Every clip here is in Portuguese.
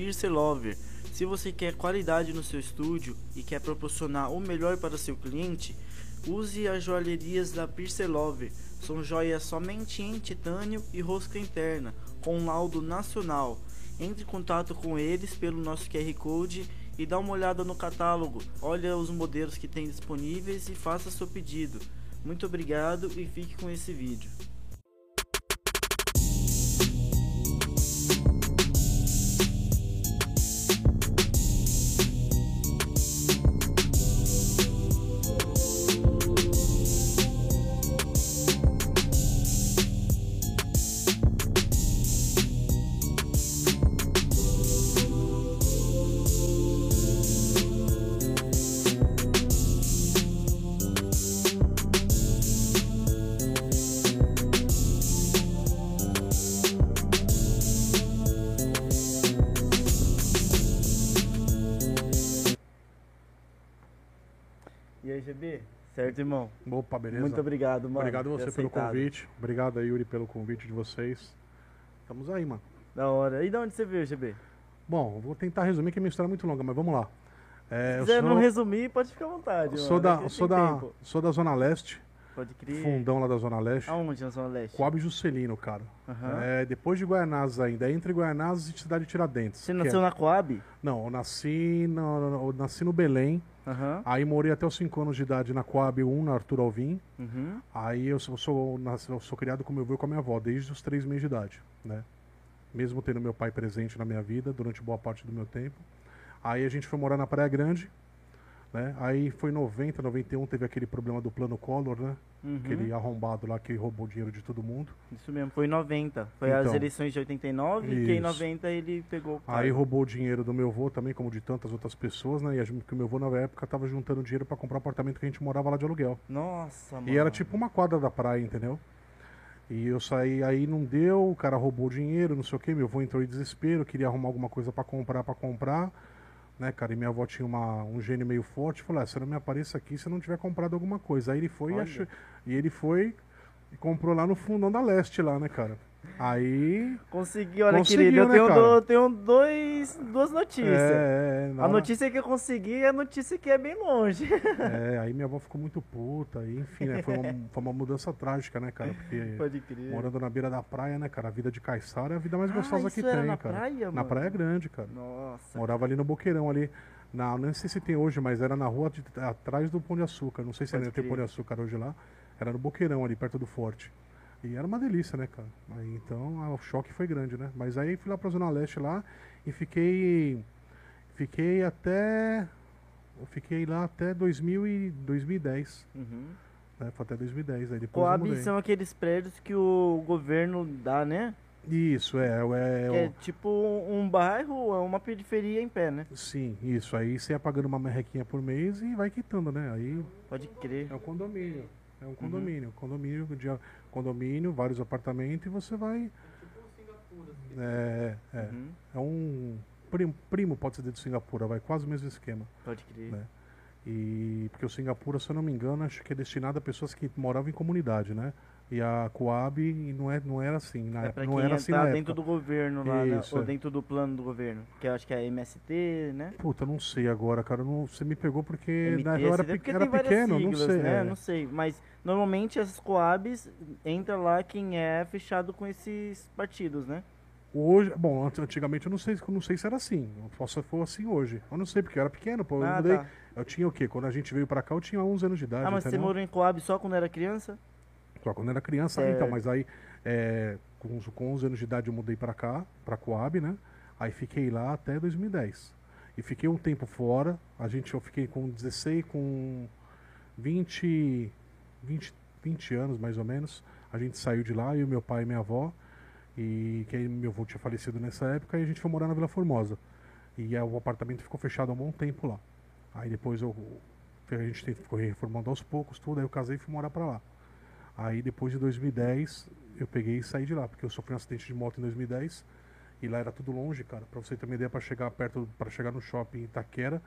Piercer Lover. Se você quer qualidade no seu estúdio e quer proporcionar o melhor para seu cliente, use as joalherias da Piercer Lover. São joias somente em titânio e rosca interna, com laudo nacional. Entre em contato com eles pelo nosso QR Code e dá uma olhada no catálogo. Olha os modelos que tem disponíveis e faça seu pedido. Muito obrigado e fique com esse vídeo. Certo, irmão? Opa, beleza? Muito obrigado, mano. Obrigado por você pelo convite. Obrigado aí, Yuri, pelo convite de vocês. Estamos aí, mano. Da hora. E de onde você veio, GB? Bom, vou tentar resumir que a minha história é muito longa, mas vamos lá. É, Se quiser sou, não resumir, pode ficar à vontade. sou mano. da, sou, da, tempo. sou da Zona Leste, Pode crer. fundão lá da Zona Leste. Aonde na Zona Leste? Coab Juscelino, cara. Aham. É, depois de Guaianazes ainda, é entre Guaianazes e Cidade de Tiradentes. Você nasceu é- na Coab? Não, eu nasci no, eu nasci no Belém, Aham. aí morei até os 5 anos de idade na Coab 1, na Arthur Alvim. Uhum. Aí eu sou, sou, sou criado com meu avô e com a minha avó, desde os três meses de idade, né? Mesmo tendo meu pai presente na minha vida durante boa parte do meu tempo. Aí a gente foi morar na Praia Grande, né? Aí foi em 90, 91, teve aquele problema do plano Collor, né? Uhum. Aquele arrombado lá que roubou dinheiro de todo mundo. Isso mesmo, foi em 90. Foi as Então. eleições de 89 que em Isso. 90 ele pegou o Aí roubou o dinheiro do meu avô também, como de tantas outras pessoas, né? E a gente, que o meu avô na época tava juntando dinheiro para comprar o apartamento que a gente morava lá de aluguel. Nossa, mano. E era tipo uma quadra da praia, entendeu? E eu saí, aí não deu, o cara roubou o dinheiro, não sei o que, meu avô entrou em desespero, queria arrumar alguma coisa pra comprar, pra comprar, né, cara? E minha avó tinha uma, um gênio meio forte, falou, ah, você não me apareça aqui se não tiver comprado alguma coisa. Aí ele foi e achou, e ele foi e comprou lá no fundão da leste lá, né, cara? Aí. Consegui, olha, Conseguiu, querido. Eu né, tenho, cara? do- tenho dois, duas notícias. É, é, na A hora- notícia que eu consegui é a notícia que é bem longe. é, aí minha avó ficou muito puta, e enfim, né? Foi uma, foi uma mudança trágica, né, cara? Porque Pode crer. morando na beira da praia, né, cara? A vida de caiçara é a vida mais Ah, gostosa isso que tem, na cara. praia, na mano? Praia Grande, cara. Nossa. Morava ali no Boqueirão, ali. Na, não sei se tem hoje, mas era na rua de- atrás do Pão de Açúcar. Não sei se Pode ainda tem. Pão de Açúcar hoje lá. Era no Boqueirão, ali perto do Forte. E era uma delícia, né, cara? Aí, então o choque foi grande, né? Mas aí fui lá pra Zona Leste lá e fiquei. Fiquei até. Eu fiquei lá até 2000 e 2010. Uhum. Né? Foi até 2010. Aí depois Coab são aqueles prédios que o governo dá, né? Isso, é. é, é o- tipo um bairro, é uma periferia em pé, né? Sim, isso. Aí você ia pagando uma merrequinha por mês e vai quitando, né? Aí Pode crer. É um condomínio. É Uhum. um condomínio. Condomínio, de, condomínio, vários apartamentos e você vai. É, é. Uhum. é um primo, primo, pode ser de Singapura, vai quase o mesmo esquema. Pode crer. Né? E porque o Singapura, se eu não me engano, acho que é destinado a pessoas que moravam em comunidade, né? E a Coab não, é, não era assim, na É Não era assim na dentro época. do governo lá, né? Isso, Ou é. dentro do plano do governo. Que eu acho que é MST, né? Puta, não sei agora, cara. Não, você me pegou porque na MT, eu era, você porque era pequeno, siglas, não sei. Né? é. Não sei, mas normalmente essas coabs entra lá quem é fechado com esses partidos, né? Hoje, bom, ant- antigamente eu não sei, eu não sei se era assim. Posso for assim hoje. Eu não sei, porque eu era pequeno, pô. Eu, Ah, mudei, tá. eu tinha o quê? Quando a gente veio pra cá, eu tinha 11 anos de idade. Ah, mas você entendeu? morou em coab só quando era criança? Só quando eu era criança, Certo. então, mas aí é, com, com 11 anos de idade eu mudei pra cá, pra Coab, né? Aí fiquei lá até 2010. E fiquei um tempo fora. A gente, eu fiquei com 16, com 20, 20, 20 anos mais ou menos. A gente saiu de lá, eu, meu pai e minha avó. E que meu avô tinha falecido nessa época e a gente foi morar na Vila Formosa. E aí, o apartamento ficou fechado há um bom tempo lá. Aí depois eu, a gente te- ficou reformando aos poucos, tudo, aí eu casei e fui morar pra lá. Aí depois de 2010, eu peguei e saí de lá, porque eu sofri um acidente de moto em 2010 e lá era tudo longe, cara. Pra você ter uma ideia, pra chegar perto, para chegar no shopping Itaquera,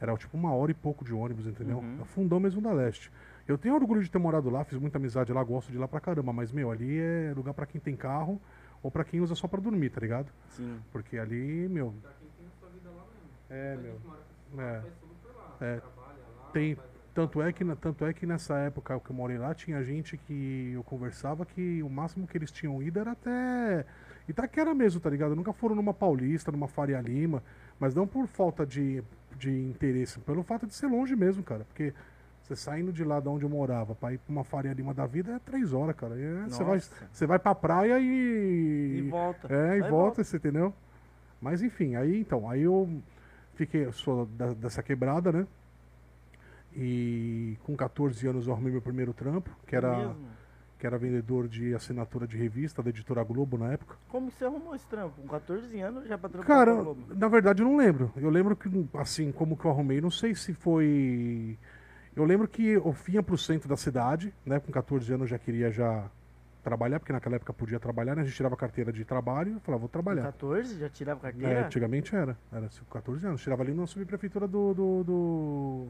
era tipo uma hora e pouco de ônibus, entendeu? Uhum. É o fundão mesmo da Leste. Eu tenho orgulho de ter morado lá, fiz muita amizade lá, gosto de ir lá pra caramba, mas meu, ali é lugar pra quem tem carro ou pra quem usa só pra dormir, tá ligado? Sim. Porque ali, meu, É, A meu. gente mora com esse É. cara, faz tudo por lá. É. Trabalha lá. Tem- faz- Tanto é, que, tanto é que nessa época que eu morei lá, tinha gente que eu conversava que o máximo que eles tinham ido era até Itaquera mesmo, tá ligado? Nunca foram numa Paulista, numa Faria Lima, mas não por falta de, de interesse, pelo fato de ser longe mesmo, cara. Porque você saindo de lá de onde eu morava pra ir pra uma Faria Lima da vida é três horas, cara. É- Você vai, você vai pra praia e. E volta. É, e Vai volta, você entendeu? Mas enfim, aí então, aí eu fiquei, sou da- dessa quebrada, né? E com 14 anos eu arrumei meu primeiro trampo, que É era, que era vendedor de assinatura de revista da editora Globo na época. Como você arrumou esse trampo? Com 14 anos já pra trampar Cara, com a Globo? na verdade eu não lembro. Eu lembro que, assim, como que eu arrumei, não sei se foi. Eu lembro que eu vinha pro centro da cidade, né? Com 14 anos eu já queria já trabalhar, porque naquela época podia trabalhar, né? A gente tirava carteira de trabalho e falava, vou Com trabalhar. 14 já tirava É, carteira? antigamente era. Era 14 anos. Tirava ali na subprefeitura do, do, do,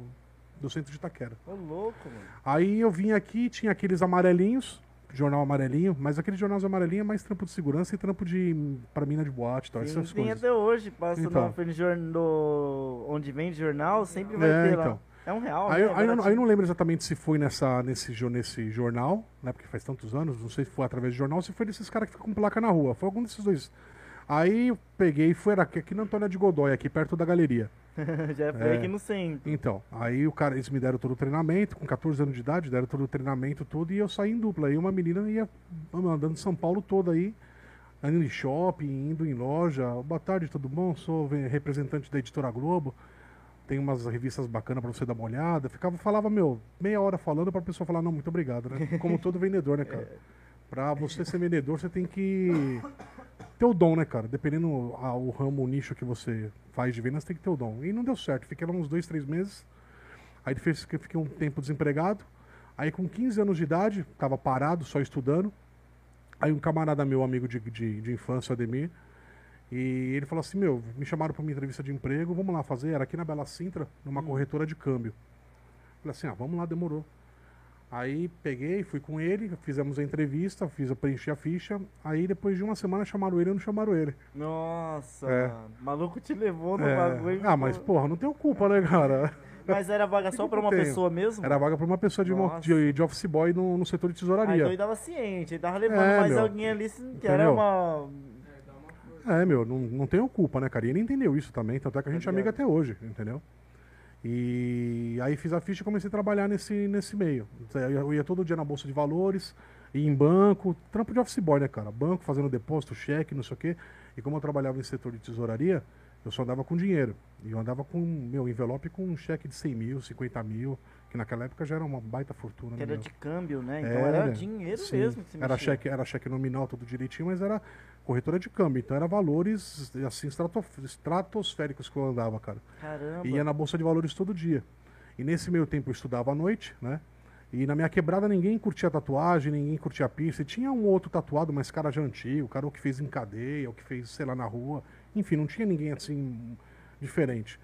do centro de Itaquera. Ô, louco, mano. Aí eu vim aqui, tinha aqueles amarelinhos, jornal amarelinho, mas aquele jornal amarelinho é mais trampo de segurança e trampo de pra mina de boate e tal, Sim, essas tem coisas. até hoje, passa Então. no, frente jor- no- onde vende jornal, sempre vai É, ter lá. então. É um real, Aí, né? aí eu, não- aí não lembro exatamente se foi nessa, nesse, nesse jornal, né? Porque faz tantos anos, não sei se foi através de jornal ou se foi desses caras que ficam com placa na rua. Foi algum desses dois. Aí eu peguei e fui aqui, aqui na Antônia de Godoy, aqui perto da galeria. Já foi É. aqui no centro. Então, aí o cara, eles me deram todo o treinamento, com 14 anos de idade, deram todo o treinamento todo e eu saí em dupla. Aí uma menina ia andando São Paulo todo aí, indo em shopping, indo em loja. Boa tarde, tudo bom? Sou representante da editora Globo. Tem umas revistas bacanas pra você dar uma olhada. Ficava, falava, meu, meia hora falando pra pessoa falar, não, muito obrigado, né? Como todo vendedor, né, cara? Pra você ser vendedor, você tem que ter o dom, né, cara? Dependendo a- o ramo, o nicho que você faz de vendas, tem que ter o dom. E não deu certo. Fiquei lá uns dois, três meses. Aí fez que fiquei um tempo desempregado. Aí com 15 anos de idade, tava parado, só estudando. Aí um camarada meu, amigo de, de, de infância, o Ademir, e ele falou assim, meu, me chamaram para uma entrevista de emprego, vamos lá fazer, era aqui na Bela Sintra, numa corretora de câmbio. Falei assim, ah, vamos lá, demorou. Aí peguei, fui com ele, fizemos a entrevista, fiz, eu preenchi a ficha. Aí depois de uma semana chamaram ele e não chamaram ele. Nossa, É. maluco te levou no É, bagulho. Ah, mas porra, não tenho culpa, né, cara? Mas era vaga só pra uma Tenho. pessoa mesmo? Era vaga para uma pessoa de, Nossa. de, de office boy no, no setor de tesouraria. então ele tava ciente, ele tava levando É, mais meu. alguém ali que era uma. É, uma meu, não, não tenho culpa, né, cara? E ele entendeu isso também, tanto é que a Tá gente é amigo ligado. até hoje, entendeu? E aí fiz a ficha e comecei a trabalhar nesse, nesse meio. Eu ia todo dia na Bolsa de Valores, ia em banco, trampo de office boy, né, cara? Banco, fazendo depósito, cheque, não sei o quê. E como eu trabalhava em setor de tesouraria, eu só andava com dinheiro. E eu andava com meu envelope com um cheque de 100 mil, 50 mil, que naquela época já era uma baita fortuna. que né, era meu? de câmbio, né? Então era, Era, dinheiro Sim, mesmo era cheque, era cheque nominal tudo direitinho, mas era corretora de câmbio. Então era valores assim estratof- estratosféricos que eu andava, cara. Caramba. E ia na bolsa de valores todo dia. E nesse meio tempo eu estudava à noite, né? E na minha quebrada ninguém curtia tatuagem, ninguém curtia piercing. Tinha um outro tatuado, mas cara já antigo, cara o que fez em cadeia, o que fez, sei lá, na rua. Enfim, não tinha ninguém assim diferente.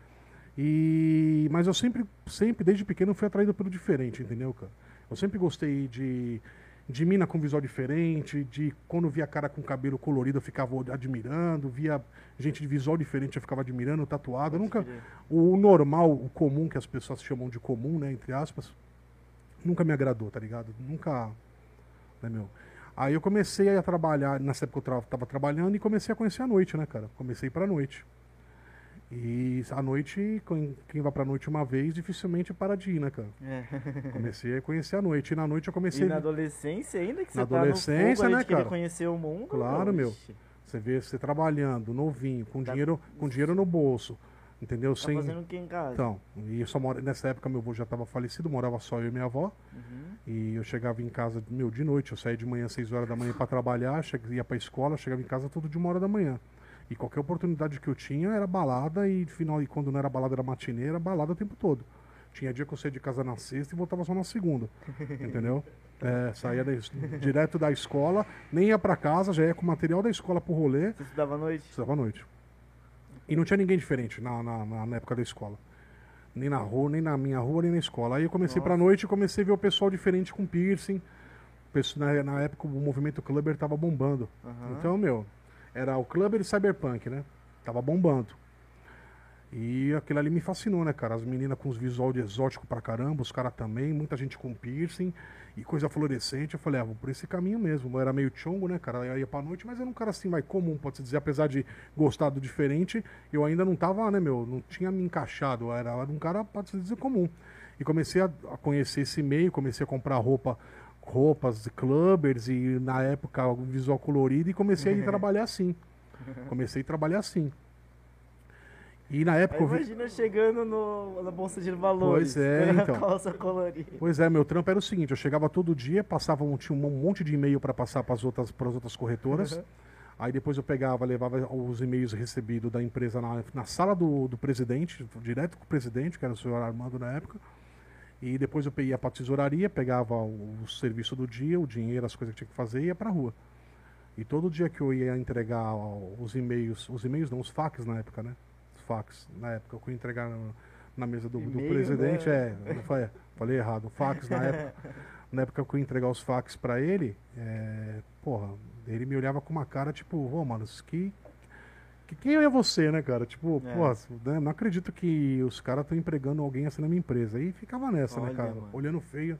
E mas eu sempre, sempre desde pequeno fui atraído pelo diferente, entendeu, cara? Eu sempre gostei de de mina com visual diferente, de quando via cara com cabelo colorido eu ficava admirando, via gente de visual diferente eu ficava admirando, tatuado. Eu nunca o normal, o comum que as pessoas chamam de comum, né, entre aspas, nunca me agradou, tá ligado? Nunca, né, meu. Aí eu comecei a trabalhar, nessa época eu tra tava trabalhando e comecei a conhecer a noite, né, cara? Comecei pra noite. E a noite, quem vai pra noite uma vez, dificilmente para de ir, né, cara? É. Comecei a conhecer a noite. E na noite eu E comecei. na adolescência ainda que Na você tá no adolescência, fogo né, cara? conhecer o mundo. Claro, meu. Você vê você trabalhando, novinho, com Tá- dinheiro, com dinheiro no bolso. Entendeu? Tá Sem. fazendo o que em casa? Então, e eu só mora, nessa época meu avô já estava falecido, morava só eu e minha avó. Uhum. E eu chegava em casa, meu, de noite. Eu saía de manhã às 6 horas da manhã para trabalhar, che- ia para escola, chegava em casa tudo de uma hora da manhã. E qualquer oportunidade que eu tinha era balada e final e quando não era balada era matinê, era balada o tempo todo. Tinha dia que eu saía de casa na sexta e voltava só na segunda. entendeu? É, saía da direto da escola, nem ia para casa, já ia com o material da escola pro rolê, Você estudava à noite? estudava à noite. E não tinha ninguém diferente na, na, na- época da escola. Nem na rua, nem na minha rua, nem na escola. Aí eu comecei pra Nossa. noite e comecei a ver o pessoal diferente com piercing. Na, na época o movimento clubber tava bombando. Aham. Então, meu, era o clubber e cyberpunk, né? Tava bombando. E aquilo ali me fascinou, né, cara? As meninas com os visual de exótico pra caramba, os caras também, muita gente com piercing e coisa fluorescente. Eu falei, ah, vou por esse caminho mesmo. Eu era meio chongo, né, cara? Eu ia pra noite, mas era um cara assim, mais comum, pode-se dizer. Apesar de gostar do diferente, eu ainda não tava, né, meu? Não tinha me encaixado. Eu era, um cara, pode-se dizer, comum. E comecei a conhecer esse meio, comecei a comprar roupa roupas de clubbers e na época o visual colorido e comecei a ir trabalhar assim. Comecei a trabalhar assim. E na época eu vi... imagina chegando no, na bolsa de valores. Pois é, então. calça colorida. Pois é, meu trampo era o seguinte, eu chegava todo dia, passava um, tinha um monte de e-mail para passar para as outras, pras outras corretoras. Uhum. Aí depois eu pegava, levava os e-mails recebidos da empresa na, na sala do, do presidente, direto com o presidente, que era o senhor Armando na época. E depois eu ia para tesouraria, pegava o, o serviço do dia, o dinheiro, as coisas que tinha que fazer e ia para rua. E todo dia que eu ia entregar os e-mails, os e-mails não, os fax na época, né? Os fax, na época eu ia entregar na, na mesa do, do presidente, né? é, falei, falei errado, fax na época. Na época que eu ia entregar os fax pra ele, é, porra, ele me olhava com uma cara tipo, ô mano, isso que, que quem é você, né, cara? Tipo, É. pô, né, não acredito que os caras estão empregando alguém assim na minha empresa. E ficava nessa, né, Olha, cara? mano. Olhando feio.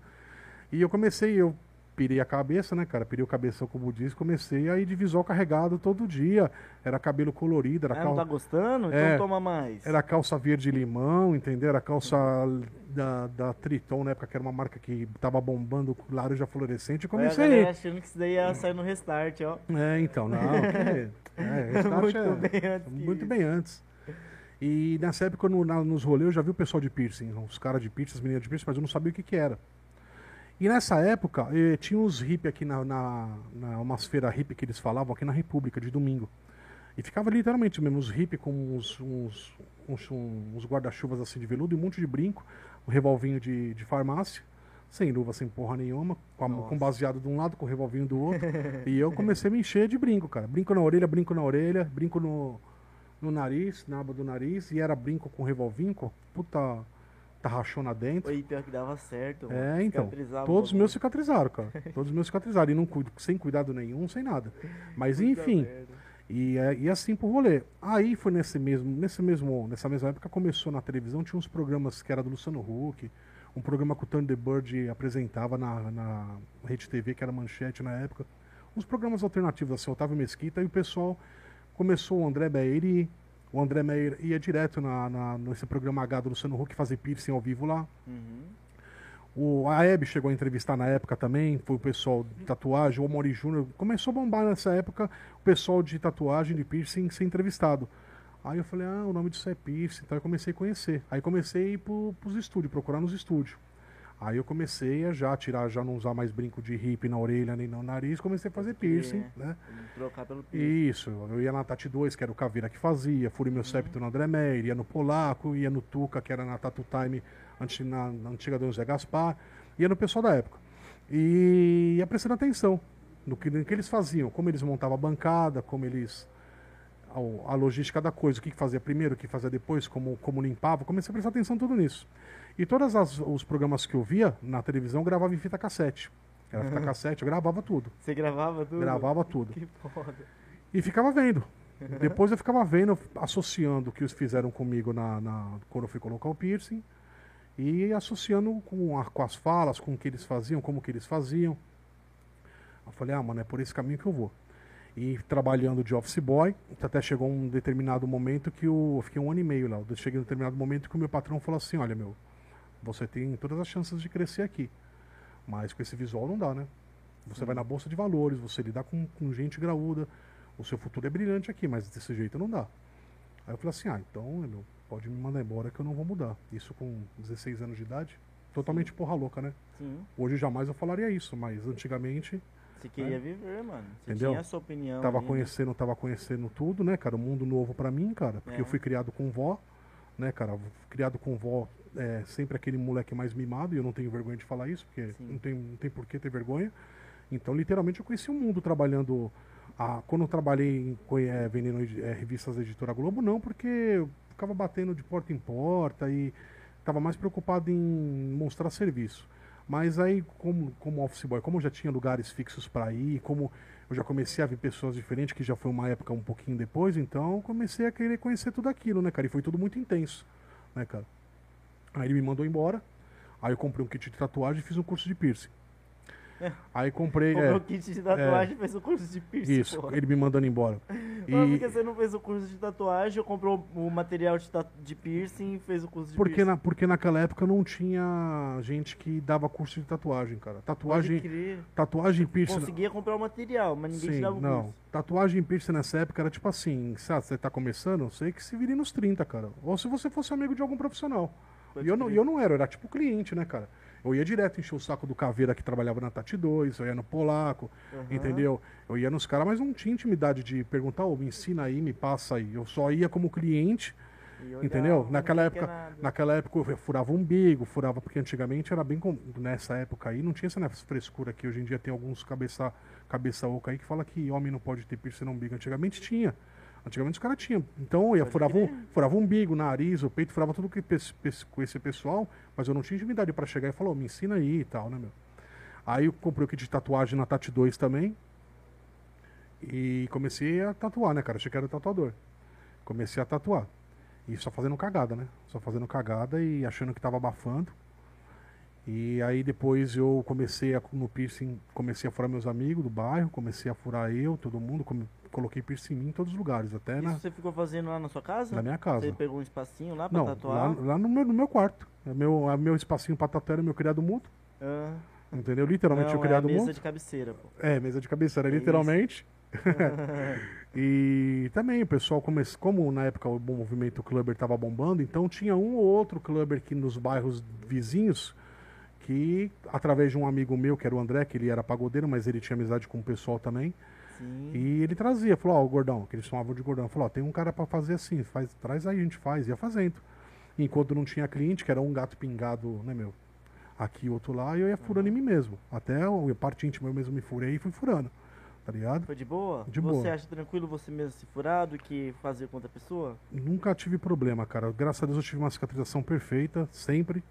E eu comecei, eu pirei a cabeça, né, cara? Pirei o cabeção, como diz, comecei a ir de visual carregado todo dia. Era cabelo colorido, era Ah, não cal... tá gostando? Então É. toma mais. Era calça verde limão, entendeu? Era calça da, da Triton, na época, que era uma marca que tava bombando laranja fluorescente. Comecei. galera achando que isso daí ia sair no restart, ó. É, então, não. Que, é, restart Muito é- bem antes Muito bem antes. E nessa época, no, na- nos rolês, eu já vi o pessoal de piercing, os caras de piercing, as meninas de piercing, mas eu não sabia o que que era. E nessa época, eh, tinha uns hippie aqui na, na, na umas feiras hippie que eles falavam aqui na República, de domingo. E ficava literalmente mesmo, os hippie com uns, uns, uns, uns guarda-chuvas assim de veludo e um monte de brinco, um revolvinho de, de farmácia, sem luva, sem porra nenhuma, com, a- com baseado de um lado, com o revolvinho do outro. e eu comecei a me encher de brinco, cara. Brinco na orelha, brinco na orelha, brinco no, no nariz, na aba do nariz, e era brinco com revolvinho, com puta tarrachona dentro. Oi, pior que dava certo. mano. É, então. Todos os meus cicatrizaram, cara. Todos os meus cicatrizaram. E não cuido, sem cuidado nenhum, sem nada. Mas enfim, e, é- e assim pro rolê. Aí foi nesse mesmo, nesse mesmo, nessa mesma época começou na televisão, tinha uns programas que era do Luciano Huck, um programa que o Thunderbird apresentava na, na Rede TV, que era manchete na época. Uns programas alternativos, assim, Otávio Mesquita, e o pessoal começou, o André e o André Meyer ia direto na, na- nesse programa H do Luciano Huck fazer piercing ao vivo lá. Uhum. O, a Hebe chegou a entrevistar na época também, foi o pessoal de tatuagem, o Mori Júnior. Começou a bombar nessa época o pessoal de tatuagem, de piercing, ser entrevistado. Aí eu falei, ah, o nome disso é piercing, então eu comecei a conhecer. Aí comecei a ir pro, pros estúdios, procurar nos estúdios. Aí eu comecei a já tirar, já não usar mais brinco de hippie na orelha nem no nariz, comecei a fazer piercing, né? Trocar pelo piercing. Isso, eu ia na Tati 2, que era o Caveira que fazia, Furi meu septo no André Meyer, ia no Polaco, ia no Tuca, que era na Tatu Time, anti- na, na antiga Dona José Gaspar, ia no pessoal da época. E ia prestando atenção no que, no que eles faziam, como eles montavam a bancada, como eles. A, logística da coisa, o que que fazia primeiro, o que fazia depois, como, como limpava, comecei a prestar atenção tudo nisso. E todos os programas que eu via na televisão gravava em fita cassete. Era fita cassete, eu gravava tudo. Você gravava tudo? Gravava tudo. Que foda. E ficava vendo. Depois eu ficava vendo, associando o que eles fizeram comigo na, na- quando eu fui colocar o piercing. E associando com, a- com as falas, com o que eles faziam, como que eles faziam. Eu falei, ah, mano, é por esse caminho que eu vou. E trabalhando de office boy, até chegou um determinado momento que eu, eu fiquei um ano e meio lá. Eu cheguei um determinado momento que o meu patrão falou assim, olha meu, você tem todas as chances de crescer aqui. Mas com esse visual não dá, né? Você vai na bolsa de valores, você lidar com, com gente graúda, o seu futuro é brilhante aqui, mas desse jeito não dá. Aí eu falei assim, ah, então, meu, pode me mandar embora que eu não vou mudar. Isso com 16 anos de idade, totalmente porra louca, né? Sim. Hoje jamais eu falaria isso, mas antigamente Você queria viver, mano. Você Entendeu? tinha a sua opinião. tava ali, né? conhecendo, tava conhecendo tudo, né, cara? Um mundo novo pra mim, cara, porque É. eu fui criado com vó, né, cara? Criado com vó, é sempre aquele moleque mais mimado, e eu não tenho vergonha de falar isso, porque Sim. não tem, não tem por que ter vergonha. Então, literalmente, eu conheci o mundo trabalhando. A, quando eu trabalhei em, é, vendendo é, revistas da editora Globo, não, porque eu ficava batendo de porta em porta e estava mais preocupado em mostrar serviço. Mas aí, como, como office boy, como eu já tinha lugares fixos para ir, como eu já comecei a ver pessoas diferentes, que já foi uma época um pouquinho depois, então comecei a querer conhecer tudo aquilo, né, cara? E foi tudo muito intenso, né, cara? Aí ele me mandou embora, aí eu comprei um kit de tatuagem e fiz um curso de piercing. É. Aí comprei. Comprou é, o kit de tatuagem e fez o curso de piercing. isso, porra. ele me mandando embora. Mas por que você não fez o curso de tatuagem ou comprou o material de, de piercing e fez o curso de porque, piercing? na, porque naquela época não tinha gente que dava curso de tatuagem, cara. Tatuagem, tatuagem e piercing. Conseguia comprar o material, mas ninguém te Sim, dava o não. curso. Tatuagem e piercing nessa época era tipo assim, sabe, você tá começando, sei que se vire nos 30, cara. Ou se você fosse amigo de algum profissional. Pode E eu não, e eu não era, eu era tipo cliente, né, cara? Eu ia direto encher o saco do Caveira que trabalhava na Tati 2, eu ia no Polaco, Aham. entendeu? Eu ia nos caras, mas não tinha intimidade de perguntar, ô, me ensina aí, me passa aí. Eu só ia como cliente, olhava, entendeu? Naquela época, nada. naquela época eu furava umbigo, furava, porque antigamente era bem. com- Nessa época aí não tinha essa frescura que hoje em dia tem alguns cabeça, cabeça oca aí que fala que homem não pode ter piercing no umbigo. Antigamente tinha. Antigamente os caras tinham. Então eu furava, um, furava o umbigo, nariz, o peito, furava tudo que com esse pessoal, mas eu não tinha intimidade pra chegar e falar, ô, me ensina aí e tal, né, meu? Aí eu comprei o kit de tatuagem na Tati 2 também. E comecei a tatuar, né, cara? Achei que era tatuador. Comecei a tatuar. E só fazendo cagada, né? Só fazendo cagada e achando que tava abafando. E aí depois eu comecei a, no piercing, comecei a furar meus amigos do bairro, comecei a furar eu, todo mundo, come- coloquei piercing em mim em todos os lugares, até Isso na, você ficou fazendo lá na sua casa? na minha casa. Você pegou um espacinho lá pra Não, tatuar? lá, lá no, meu, no meu quarto. É meu, é meu espacinho pra tatuar era meu criado mudo, Ah, entendeu? Literalmente não, o é a criado mesa mudo. de cabeceira, pô. É, mesa de cabeceira, É literalmente. e também o pessoal, come... como na época o movimento clubber estava bombando, então tinha um ou outro clubber que nos bairros vizinhos, que através de um amigo meu, que era o André, que ele era pagodeiro, mas ele tinha amizade com o pessoal também, Sim. e ele trazia, falou, ó, o gordão, que eles chamavam de gordão, falou, ó, tem um cara para fazer assim, faz, traz aí, a gente faz, ia fazendo. Enquanto não tinha cliente, que era um gato pingado, né, meu? Aqui, outro lá, eu ia furando em mim mesmo. Até a parte íntima eu mesmo me furei e fui furando. Tá ligado? Foi de boa? De você boa. acha tranquilo você mesmo se furar do que fazer com outra pessoa? Nunca tive problema, cara. Graças a Deus eu tive uma cicatrização perfeita, sempre.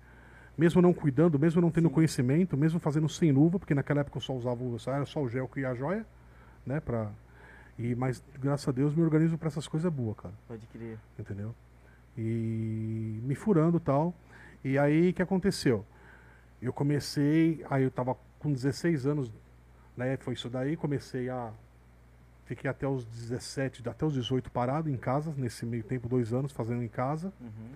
Mesmo não cuidando, mesmo não tendo Sim. conhecimento, mesmo fazendo sem luva, porque naquela época eu só usava era só o gel e a joia, né? Pra... E, mas graças a Deus meu organismo pra essas coisas é boa, cara. Pode crer. entendeu? E me furando e tal. E aí o que aconteceu? Eu comecei, aí eu tava com 16 anos, né? Foi isso daí, comecei a. Fiquei até os 17, até os 18 parado em casa, nesse meio tempo, dois anos fazendo em casa. Uhum.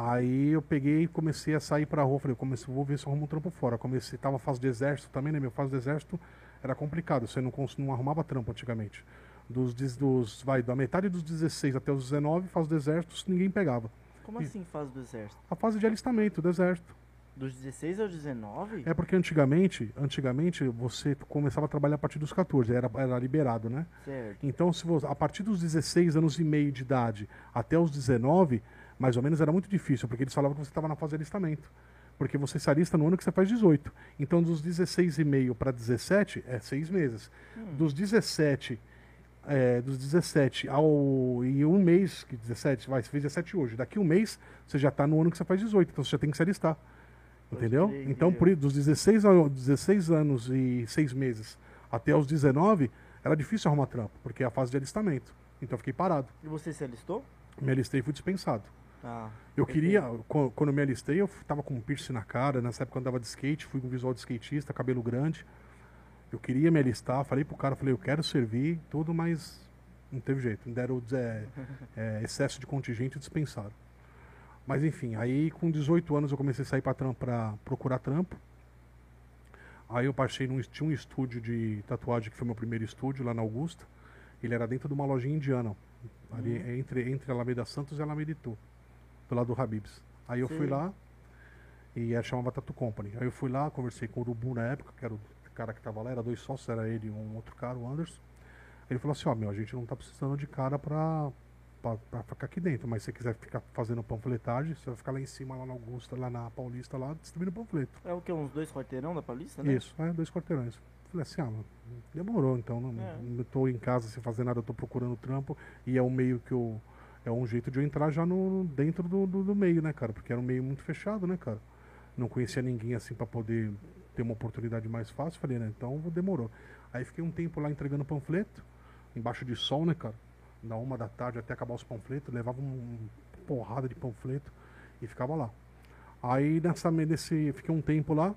Aí eu peguei e comecei a sair pra rua. Falei, eu comecei, vou ver se eu arrumo um trampo fora. Comecei, tava fase de exército também, né? Meu fase de exército era complicado. Você não, não arrumava trampo antigamente. Dos, dos, vai, da metade dos 16 até os 19, fase do exército, ninguém pegava. Como E- assim fase do exército? A fase de alistamento do exército. Dos 16 aos 19? É porque antigamente, antigamente você começava a trabalhar a partir dos 14, era, era liberado, né? Certo. Então, se você, a partir dos 16 anos e meio de idade até os 19, mais ou menos era muito difícil, porque eles falavam que você estava na fase de alistamento. Porque você se alista no ano que você faz 18. Então, dos 16 e meio para 17 é seis meses. Hum. Dos 17 é, dos 17 ao e um mês, que 17, vai, você fez 17 hoje, daqui um mês você já está no ano que você faz 18, então você já tem que se alistar. Entendeu? Então, por, dos 16, ao, 16 anos e 6 meses até os 19, era difícil arrumar trampo, porque é a fase de alistamento. Então eu fiquei parado. E você se alistou? Me alistei e fui dispensado. Ah, Eu queria, qu- quando eu me alistei, eu tava com um piercing na cara, nessa época eu andava de skate, fui com visual de skatista, cabelo grande. Eu queria me alistar, falei pro cara, falei, eu quero servir, tudo, mas não teve jeito. Me deram é, é, excesso de contingente e dispensaram. Mas enfim, aí com 18 anos eu comecei a sair pra, trampo, pra procurar trampo. Aí eu passei num, tinha um estúdio de tatuagem que foi meu primeiro estúdio lá na Augusta. Ele era dentro de uma lojinha indiana, ali Hum. entre, entre Alameda Santos e Alameda Itu, do lado do Habibs. Aí eu fui Sei. lá e ela chamava Tattoo Company. Aí eu fui lá, conversei com o Urubu na época, que era o cara que tava lá, era dois sócios, era ele e um outro cara, o Anderson. Ele falou assim, ó, meu, a gente não tá precisando de cara pra, pra, pra ficar aqui dentro, mas se você quiser ficar fazendo panfletagem, você vai ficar lá em cima, lá na Augusta, lá na Paulista, lá, distribuindo panfleto. é o que? Uns dois quarteirão da Paulista, né? Isso, é, dois quarteirões. Falei assim, ah, mano, demorou, então não, É. não tô em casa sem fazer nada, eu tô procurando trampo e é um meio que eu. É um jeito de eu entrar já no, dentro do, do, do meio, né, cara? Porque era um meio muito fechado, né, cara? Não conhecia ninguém assim pra poder ter uma oportunidade mais fácil. Falei, né? Então demorou. Aí fiquei um tempo lá entregando panfleto, embaixo de sol, né, cara? Da uma da tarde até acabar os panfletos, levava uma porrada de panfleto e ficava lá. Aí nessa, nesse, fiquei um tempo lá.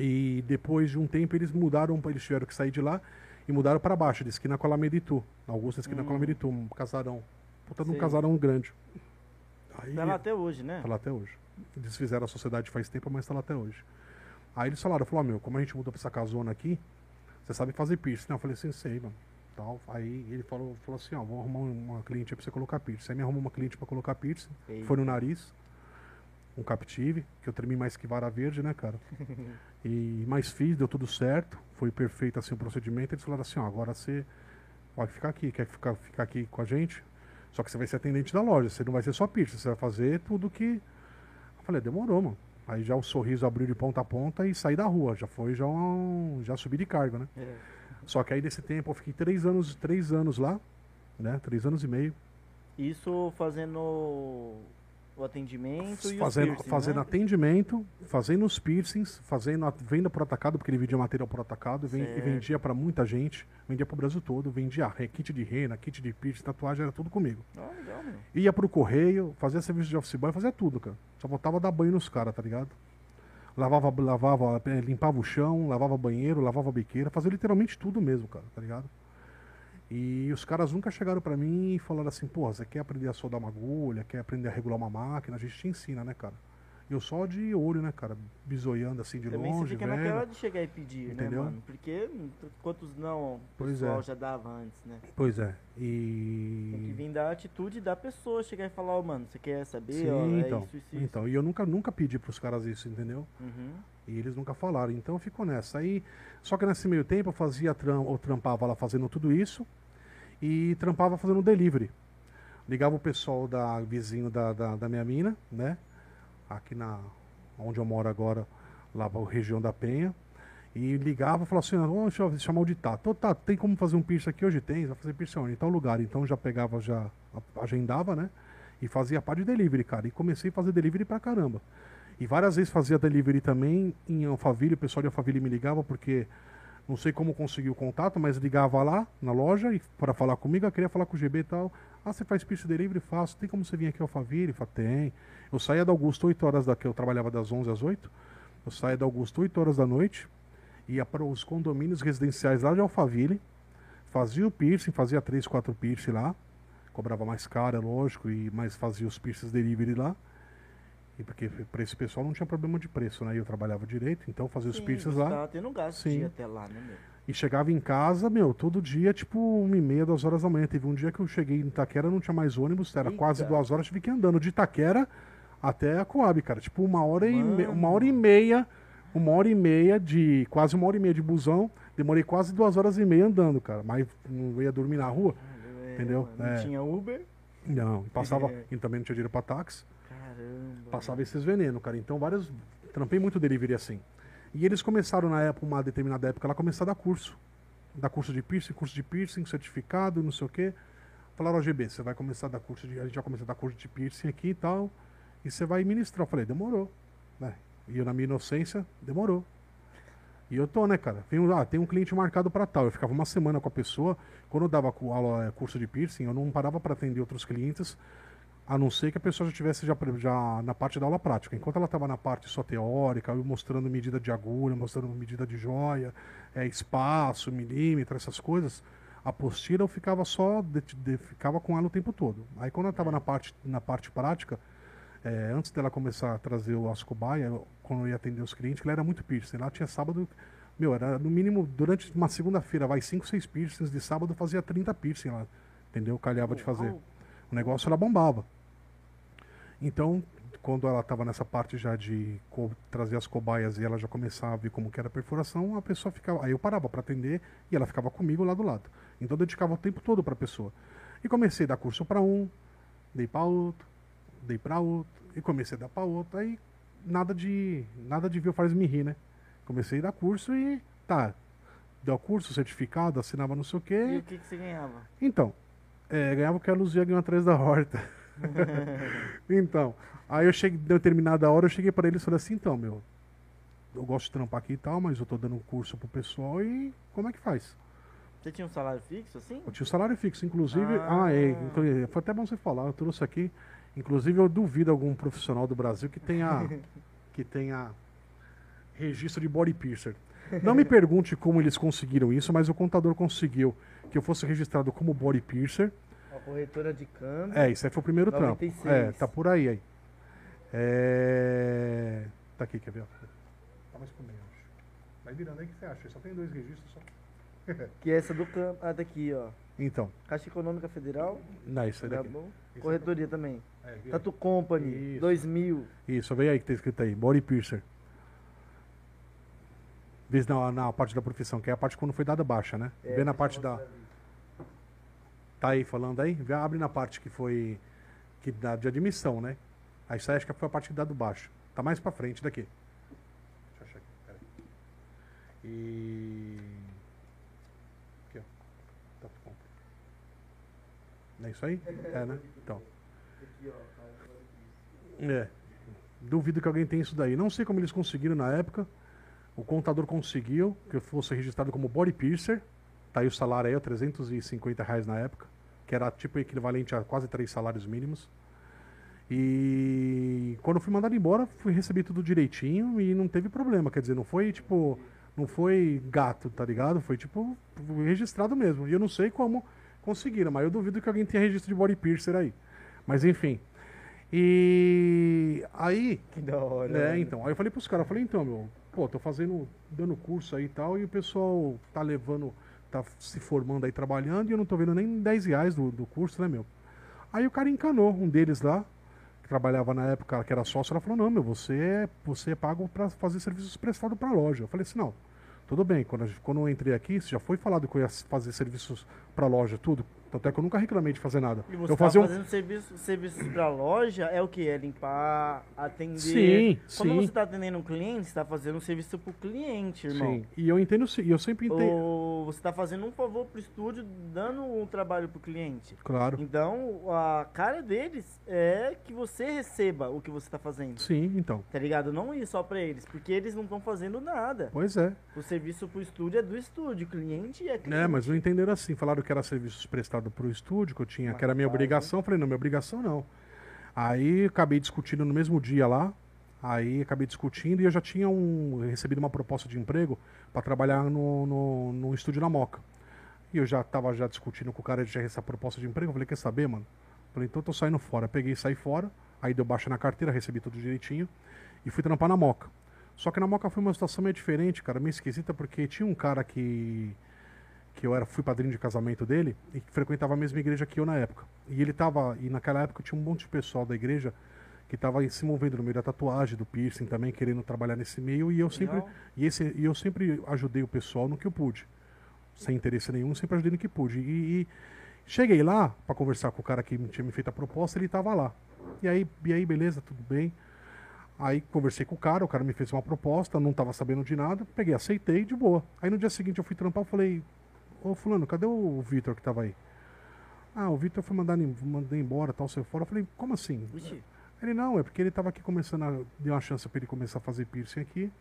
E depois de um tempo eles mudaram, eles tiveram que sair de lá e mudaram para baixo, de esquina com a Alameda Itu. Augusta, esquina com a Alameda Itu, um casarão. Puta de um casarão grande. Aí, Tá lá até hoje, né? Tá lá até hoje. Eles fizeram a sociedade faz tempo, mas tá lá até hoje. Aí eles falaram, falou, meu, como a gente mudou pra essa casona aqui, você sabe fazer piercing, né? Eu falei assim, sei, mano. Tal. Aí ele falou, falou assim, ó, vou arrumar uma cliente aí pra você colocar piercing. Aí me arrumou uma cliente pra colocar piercing. Eita. Foi no nariz. Um captive, que eu tremi mais que vara verde, né, cara? E mais fiz, deu tudo certo. Foi perfeito assim o procedimento. Eles falaram assim, ó, agora você pode ficar aqui, quer ficar, ficar aqui com a gente? Só que você vai ser atendente da loja, você não vai ser só piercing, você vai fazer tudo que. Eu falei, demorou, mano. Aí já o sorriso abriu de ponta a ponta e saí da rua. Já foi, já, um, já subi de carga, né? É. Só que aí desse tempo eu fiquei três anos, três anos lá, né? Três anos e meio. Isso fazendo o atendimento e fazendo piercing, fazendo né? atendimento, fazendo os piercings, fazendo a venda por atacado, porque ele vendia material por atacado e e vendia pra muita gente, vendia pro Brasil todo, vendia kit de rena, kit de piercing, tatuagem, era tudo comigo. Ah, legal, meu. Ia pro correio, fazia serviço de office boy, fazia tudo, cara. Só voltava dar banho nos caras, tá ligado? Lavava, lavava, eh, limpava o chão, lavava banheiro, lavava biqueira, fazia literalmente tudo mesmo, cara, tá ligado? E os caras nunca chegaram pra mim e falaram assim, porra, você quer aprender a soldar uma agulha, quer aprender a regular uma máquina, a gente te ensina, né, cara? E eu só de olho, né, cara, bisoiando assim de Também longe, você fica velho. naquela de chegar e pedir, Entendeu? né, mano? Porque quantos não o Pois pessoal é. já dava antes, né? Pois é. Tem que E vir da atitude da pessoa, chegar e falar, ó, mano, você quer saber, Sim, ó, é então, isso, isso, isso. então, e eu nunca nunca pedi pros caras isso, entendeu? Uhum. E eles nunca falaram, então ficou nessa. Aí, só que nesse meio tempo eu fazia tram, eu trampava lá fazendo tudo isso e trampava fazendo delivery. Ligava o pessoal da vizinho da, da, da minha mina, né? Aqui na onde eu moro agora, lá pra região da Penha. E ligava e falava assim, "Ô, deixa eu chamar o de Tato. Tato, tem como fazer um piercing aqui hoje? Tem, vai fazer piercing onde? Em tal lugar. Então já pegava, já agendava, né? E fazia parte de delivery, cara. E comecei a fazer delivery pra caramba. E várias vezes fazia delivery também em Alphaville, o pessoal de Alphaville me ligava porque não sei como conseguir o contato, mas ligava lá na loja e para falar comigo, eu queria falar com o GB e tal. Ah, você faz piercing delivery? Faço. Tem como você vir aqui ao Alphaville? Falei, tem. Eu saía da Augusto 8 horas da eu trabalhava das 11 às 8. Eu saía da Augusto 8 horas da noite, ia para os condomínios residenciais lá de Alphaville, fazia o piercing, fazia 3, 4 piercing lá. Cobrava mais caro, é lógico, e mas fazia os piercings delivery lá. E porque para esse pessoal não tinha problema de preço, né? Eu trabalhava direito, então fazia os Sim, você lá. tava tendo um gasto Sim. até lá, né, meu? E chegava em casa, meu, todo dia, tipo, uma e meia, duas horas da manhã. Teve um dia que eu cheguei em Itaquera, não tinha mais ônibus, era Eita. quase duas horas, tive que ir andando de Itaquera até a Coab, cara. Tipo, uma hora, e me- uma hora e meia, uma hora e meia de, quase uma hora e meia de busão. Demorei quase duas horas e meia andando, cara. Mas não ia dormir na rua. É, Entendeu? Não É. tinha Uber. Não, passava, É. e também não tinha dinheiro pra táxi. Caramba. Passava esses venenos, cara. Então, vários. Trampei muito delivery assim. E eles começaram na época, uma determinada época, lá começar a dar curso. Dar curso de piercing, curso de piercing, certificado, não sei o quê. Falaram, ó, GB, você vai começar a dar curso de. A gente vai começar a dar curso de piercing aqui e tal. E você vai ministrar. Eu falei, demorou. Né? E eu, na minha inocência, demorou. E eu tô, né, cara? Tem, um- ah, tem um cliente marcado pra tal. Eu ficava uma semana com a pessoa. Quando eu dava aula, eh, curso de piercing, eu não parava pra atender outros clientes, a não ser que a pessoa já estivesse já, já na parte da aula prática. Enquanto ela estava na parte só teórica, eu mostrando medida de agulha, mostrando medida de joia, eh, espaço, milímetro, essas coisas, a apostila eu ficava só, de- de- ficava com ela o tempo todo. Aí quando eu estava na parte, na parte prática, é, antes dela começar a trazer o Ascobaia, quando eu ia atender os clientes, ela era muito piercing. Lá tinha sábado, meu, era no mínimo, durante uma segunda-feira, vai 5, 6 piercings, de sábado fazia 30 piercing lá, entendeu? Calhava de fazer. O negócio ela bombava. Então, quando ela estava nessa parte já de trazer as cobaias e ela já começava a ver como que era a perfuração, a pessoa ficava. Aí eu parava para atender e ela ficava comigo lá do lado. Então eu dedicava o tempo todo para a pessoa. E comecei a dar curso para um, dei para outro, dei para outro, e comecei a dar para outro. Aí nada de nada de ver faz me rir, né? Comecei a dar curso e tá. Deu curso, certificado, assinava não sei o E quê. o que, que você ganhava? Então, é, ganhava o que a Luzia ganhou atrás da horta. então, aí eu cheguei, determinada hora, eu cheguei para eles e falei assim, então, meu, eu gosto de trampar aqui e tal, mas eu tô dando um curso pro pessoal e como é que faz? Você tinha um salário fixo assim? Eu tinha o salário fixo, inclusive. Ah, Ah. é. inclu- Foi até bom você falar, eu trouxe aqui. Inclusive, eu duvido algum profissional do Brasil que tenha, que tenha registro de body piercer. Não me pergunte como eles conseguiram isso, mas o contador conseguiu que eu fosse registrado como body piercer. Corretora de câmbio. É, isso aí foi o primeiro 96. trampo. É, tá por aí aí. É... Tá aqui, quer ver? Tá mais pro meio, acho. Vai virando aí que você acha. Só tem dois registros só. Que é essa do câmbio. Ah, daqui, ó. Então, Caixa Econômica Federal. não, isso aí Tá daqui. Esse Corretoria também. É. Tatu Company, Isso. 2000. Isso, vem aí que tá escrito aí, body piercer. Vê na, na parte da profissão, que é a parte quando foi dada baixa, né? É, Vê na parte da. ali. Tá aí falando aí? Abre na parte que foi. Que dá de admissão, né? Aí aí acho que foi a parte que dá do baixo. Tá mais pra frente daqui. Deixa eu achar aqui, peraí. E. Aqui, ó. Tá bom. É isso aí? É, né? Então. É. Duvido que alguém tenha isso daí. Não sei como eles conseguiram na época. O contador conseguiu que eu fosse registrado como body piercer. Tá aí o salário aí, ó, 350 reais na época. Que era tipo equivalente a quase três salários mínimos. E quando fui mandado embora, fui receber tudo direitinho e não teve problema. Quer dizer, não foi tipo. Não foi gato, tá ligado? Foi tipo registrado mesmo. E eu não sei como conseguiram, mas eu duvido que alguém tenha registro de body piercer aí. Mas enfim. E aí, Que da hora. é, mano. então. Aí eu falei pros caras, eu falei, então, meu, pô, tô fazendo, dando curso aí e tal, e o pessoal tá levando, tá se formando aí trabalhando, e eu não tô vendo nem 10 reais do, do curso, né, meu? Aí o cara encanou, um deles lá, que trabalhava na época, que era sócio, ela falou, não, meu, você é, você é pago pra fazer serviços prestados pra loja. Eu falei assim, não, tudo bem, quando, a quando eu entrei aqui, já foi falado que eu ia fazer serviços pra loja, tudo. Tanto é que eu nunca reclamei de fazer nada. E você eu tá fazia um, fazendo serviço, serviços pra loja, é o que? É limpar, atender. Sim, Quando sim. você tá atendendo um cliente, você tá fazendo um serviço pro cliente, irmão. Sim, e eu entendo, sim, e eu sempre entendo. Ou você tá fazendo um favor pro estúdio, dando um trabalho pro cliente. Claro. Então, a cara deles é que você receba o que você tá fazendo. Sim, então. Tá ligado? Não ir só pra eles, porque eles não estão fazendo nada. Pois é. O serviço pro estúdio é do estúdio, o cliente é cliente. É, mas não entenderam assim. Falaram que era serviços prestados pro estúdio, que eu tinha, que era minha obrigação. Falei, não, minha obrigação não. Aí acabei discutindo no mesmo dia lá. Aí acabei discutindo e eu já tinha um, recebido uma proposta de emprego para trabalhar no, no, no estúdio na Moca. E eu já tava já discutindo com o cara de essa proposta de emprego. Eu falei, quer saber, mano? Falei, então eu tô saindo fora. Peguei e saí fora. Aí deu baixa na carteira, recebi tudo direitinho. E fui trampar na Moca. Só que na Moca foi uma situação meio diferente, cara, meio esquisita, porque tinha um cara que que eu era fui padrinho de casamento dele e que frequentava a mesma igreja que eu na época. E ele tava e naquela época tinha um monte de pessoal da igreja que tava se movendo no meio da tatuagem, do piercing também, querendo trabalhar nesse meio e eu sempre Legal. e esse e eu sempre ajudei o pessoal no que eu pude. Sem interesse nenhum, sempre ajudei no que pude. E, e cheguei lá para conversar com o cara que tinha me feito a proposta, ele tava lá. E aí, e aí beleza, tudo bem. Aí conversei com o cara, o cara me fez uma proposta, não tava sabendo de nada, peguei, aceitei de boa. Aí no dia seguinte eu fui trampar, eu falei, ô fulano, cadê o Vitor que tava aí? Ah, o Vitor foi mandado mandei embora, tal, saiu fora. Eu falei, como assim? Ele não, é porque ele tava aqui começando a. Deu uma chance pra ele começar a fazer piercing aqui.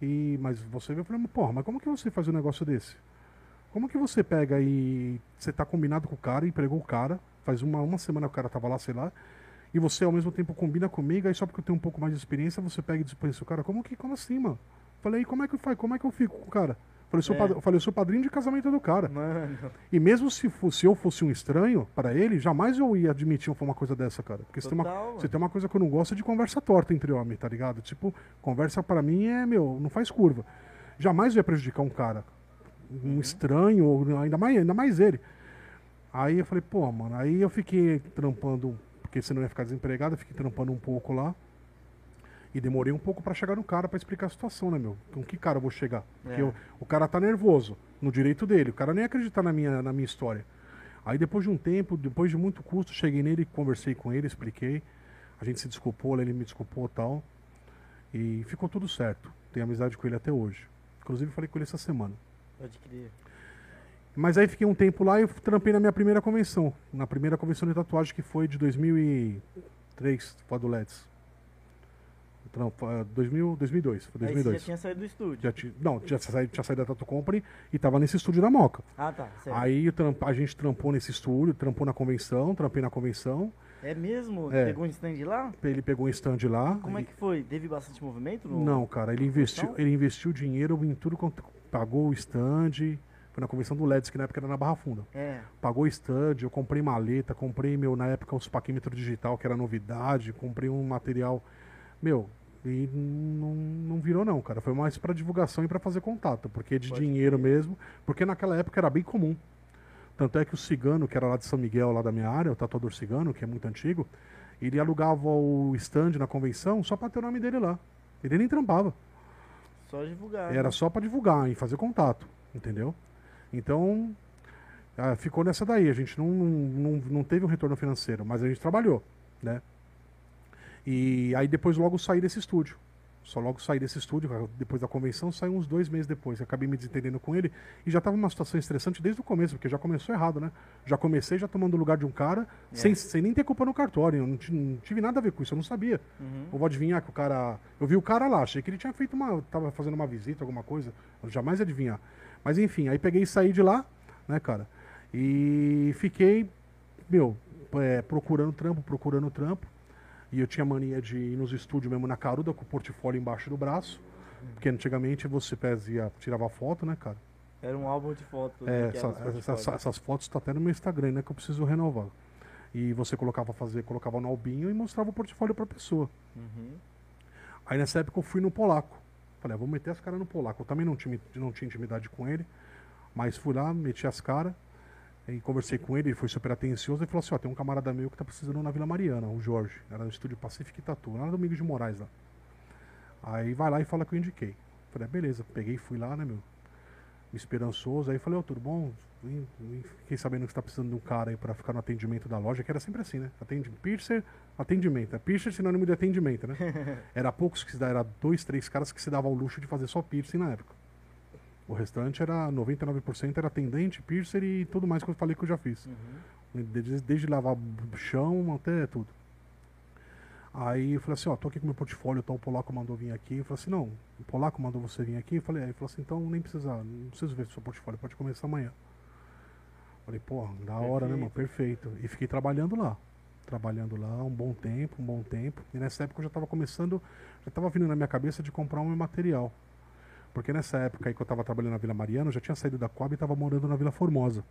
E, mas você viu, eu falei, porra, mas como que você faz um negócio desse? Como que você pega e. Você tá combinado com o cara, empregou o cara, faz uma, uma semana que o cara tava lá, sei lá, e você ao mesmo tempo combina comigo, aí só porque eu tenho um pouco mais de experiência, você pega e dispensa o cara. Como que, como assim, mano? Falei, como é que faz? Como é que eu fico com o cara? Falei, sou, É. pad- falei, eu sou padrinho de casamento do cara. mano. E mesmo se, fosse, eu fosse um estranho para ele, jamais eu ia admitir uma coisa dessa, cara. Porque você tem, uma, Total, você tem uma coisa que eu não gosto é de conversa torta entre homens, tá ligado? Tipo, conversa para mim é, meu, não faz curva. Jamais eu ia prejudicar um cara. Um Uhum. estranho, ou ainda mais, ainda mais ele. Aí eu falei, pô, mano, aí eu fiquei trampando, porque senão eu ia ficar desempregado, eu fiquei trampando um pouco lá. E demorei um pouco pra chegar no cara pra explicar a situação, né, meu? Com que cara eu vou chegar? Porque É. o, o cara tá nervoso, no direito dele. O cara nem ia acreditar na minha, na minha história. Aí depois de um tempo, depois de muito custo, cheguei nele, conversei com ele, expliquei. A gente se desculpou, ele me desculpou e tal. E ficou tudo certo. Tenho amizade com ele até hoje. Inclusive falei com ele essa semana. Pode crer. Mas aí fiquei um tempo lá e eu trampei na minha primeira convenção. Na primeira convenção de tatuagem que foi de 2003, foi a do LEDs. Trampo, ah, 2000, 2002, foi Aí você 2002. já tinha saído do estúdio. Já não, tinha saído, tinha saído da Tattoo Company e tava nesse estúdio da Moca. Ah, tá. Certo. Aí a gente trampou nesse estúdio, trampou na convenção, trampei na convenção. É mesmo? É. Pegou um stand lá? Ele pegou um stand lá. Como é que foi? Teve bastante movimento? No... Não, cara, ele investiu, ele investiu dinheiro em tudo quanto. Pagou o stand. Foi na convenção do LEDs, que na época era na Barra Funda. É. Pagou o stand, eu comprei maleta, comprei, meu, na época os paquímetros digital, que era novidade, comprei um material. Meu, e não, não virou não, cara. Foi mais pra divulgação e pra fazer contato, porque de Pode dinheiro crer. mesmo, porque naquela época era bem comum. Tanto é que o cigano, que era lá de São Miguel, lá da minha área, o tatuador cigano, que é muito antigo, ele alugava o stand na convenção só pra ter o nome dele lá. Ele nem trampava. Só divulgar. Era né? só pra divulgar e fazer contato, entendeu? Então, ah, ficou nessa daí. A gente não, não, não teve um retorno financeiro, mas a gente trabalhou, né? E aí depois logo saí desse estúdio. Só logo saí desse estúdio, depois da convenção, saí uns dois meses depois. Acabei me desentendendo com ele e já estava numa situação estressante desde o começo, porque já começou errado, né? Já comecei já tomando o lugar de um cara, É. sem, sem nem ter culpa no cartório. Eu não, não tive nada a ver com isso, eu não sabia. Uhum. Eu vou adivinhar que o cara. Eu vi o cara lá, achei que ele tinha feito uma. tava fazendo uma visita, alguma coisa. Eu jamais ia adivinhar. Mas enfim, aí peguei e saí de lá, né, cara? E fiquei, meu, é, procurando trampo, procurando trampo. E eu tinha mania de ir nos estúdios mesmo na caruda com o portfólio embaixo do braço. Porque antigamente você fazia, tirava foto, né, cara? Era um álbum de fotos. É, né, essa- essa- essa- essas fotos estão até no meu Instagram, né? Que eu preciso renovar. E você colocava fazer, colocava no albinho e mostrava o portfólio pra pessoa. Uhum. Aí nessa época eu fui no polaco. Falei, ah, vou meter as caras no polaco. Eu também não tinha, não tinha intimidade com ele, mas fui lá, meti as caras e conversei com ele, ele foi super atencioso e falou assim, ó, tem um camarada meu que tá precisando na Vila Mariana, o Jorge. Era no estúdio Pacific Tattoo, lá no Domingos de Moraes lá. Aí vai lá e fala que eu indiquei. Falei, ah, beleza, peguei e fui lá, né, meu? Esperançoso. Aí falei, ó, tudo bom? Fiquei sabendo que você tá precisando de um cara aí pra ficar no atendimento da loja, que era sempre assim, né? Atende, piercer, atendimento. É piercer sinônimo de atendimento, né? Era poucos que se dá, era dois, três caras que se davam o luxo de fazer só piercing na época. O restante era 99% era atendente, piercer e tudo mais que eu falei que eu já fiz. Uhum. Desde, desde lavar o chão até tudo. Aí eu falei assim, ó, tô aqui com meu portfólio, então o polaco mandou vir aqui. Eu falei assim, não, o polaco mandou você vir aqui. Eu falei, aí ele falou assim, então nem precisa, não preciso ver seu portfólio, pode começar amanhã. Falei, porra, da hora, né, mano? Perfeito. E fiquei trabalhando lá. Trabalhando lá um bom tempo, um bom tempo. E nessa época eu já tava começando, já tava vindo na minha cabeça de comprar um meu material. Porque nessa época aí que eu tava trabalhando na Vila Mariana, eu já tinha saído da Coab e tava morando na Vila Formosa.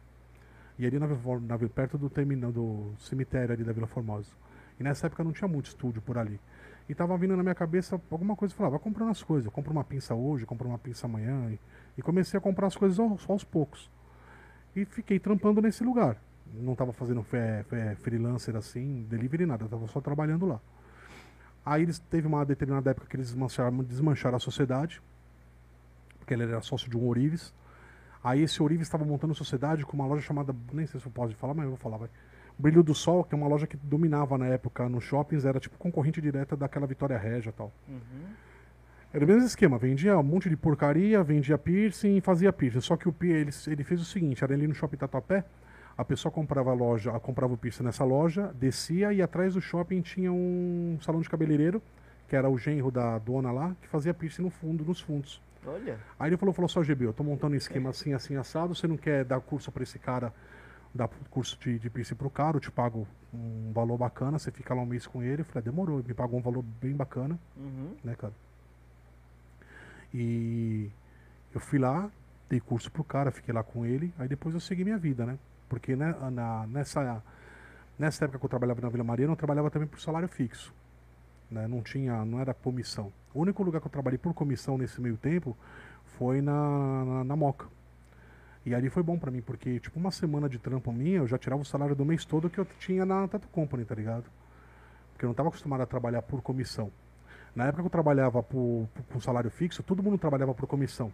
E ali na, na, perto do terminal do cemitério ali da Vila Formosa. E nessa época não tinha muito estúdio por ali. E tava vindo na minha cabeça alguma coisa, eu falava, vai comprando as coisas, eu compro uma pinça hoje, compro uma pinça amanhã. E, e comecei a comprar as coisas aos, aos poucos. E fiquei trampando nesse lugar. Não tava fazendo freelancer assim, delivery nada, eu tava só trabalhando lá. Aí eles teve uma determinada época que eles desmancharam, desmancharam a sociedade, porque ele era sócio de um Orives. Aí esse Orives estava montando sociedade com uma loja chamada, nem sei se eu posso falar, mas eu vou falar, vai. Brilho do Sol, que é uma loja que dominava na época nos shoppings, era tipo concorrente direta daquela Vitória Regia e tal. Uhum. Era o mesmo esquema, vendia um monte de porcaria, vendia piercing e fazia piercing. Só que o ele, ele fez o seguinte, era ali no shopping Tatuapé, a pessoa comprava a loja, comprava o piercing nessa loja, descia e atrás do shopping tinha um salão de cabeleireiro, que era o genro da dona lá, que fazia piercing no fundo, nos fundos. Olha. Aí ele falou, falou só, GB, eu tô montando um esquema assim, assim, assado, você não quer dar curso pra esse cara, dar curso de, de piercing pro cara, eu te pago um valor bacana, você fica lá um mês com ele. Eu falei, "Ah, demorou, ele me pagou um valor bem bacana Uhum. né, cara? E eu fui lá, dei curso pro cara, fiquei lá com ele, aí depois eu segui minha vida, né? Porque né, na, nessa, nessa época que eu trabalhava na Vila Mariana, eu trabalhava também por salário fixo. Né? Não tinha, não era comissão. O único lugar que eu trabalhei por comissão nesse meio tempo foi na, na, na Moca. E ali foi bom pra mim, porque tipo uma semana de trampo minha, eu já tirava o salário do mês todo que eu tinha na Tattoo Company, tá ligado? Porque eu não estava acostumado a trabalhar por comissão. Na época que eu trabalhava por, por- com salário fixo, todo mundo trabalhava por comissão.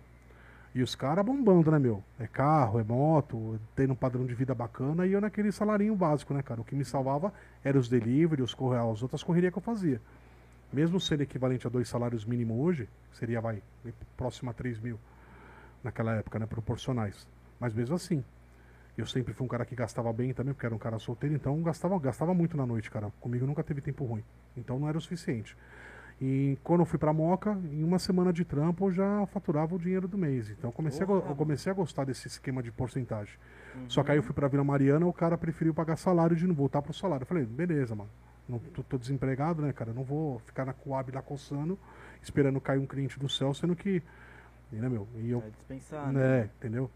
E os caras bombando, né, meu? É carro, é moto, tendo um padrão de vida bacana e eu naquele salarinho básico, né, cara? O que me salvava era os delivery, os as outras correrias que eu fazia. Mesmo sendo equivalente a dois salários mínimos hoje, seria, vai, próximo a 3 mil naquela época, né, proporcionais. Mas mesmo assim, eu sempre fui um cara que gastava bem também, porque era um cara solteiro, então gastava, gastava muito na noite, cara. Comigo nunca teve tempo ruim. Então não era o suficiente. E quando eu fui pra Moca, em uma semana de trampo eu já faturava o dinheiro do mês. Então eu comecei, a, eu comecei a gostar desse esquema de porcentagem. Uhum. Só que aí eu fui pra Vila Mariana, o cara preferiu pagar salário de não voltar pro salário. Eu falei, beleza, mano. Não, tô, tô desempregado, né, cara? Eu não vou ficar na Coab lá coçando, esperando cair um cliente do céu, sendo que. Né, meu? E eu Vai dispensar, né? é, entendeu?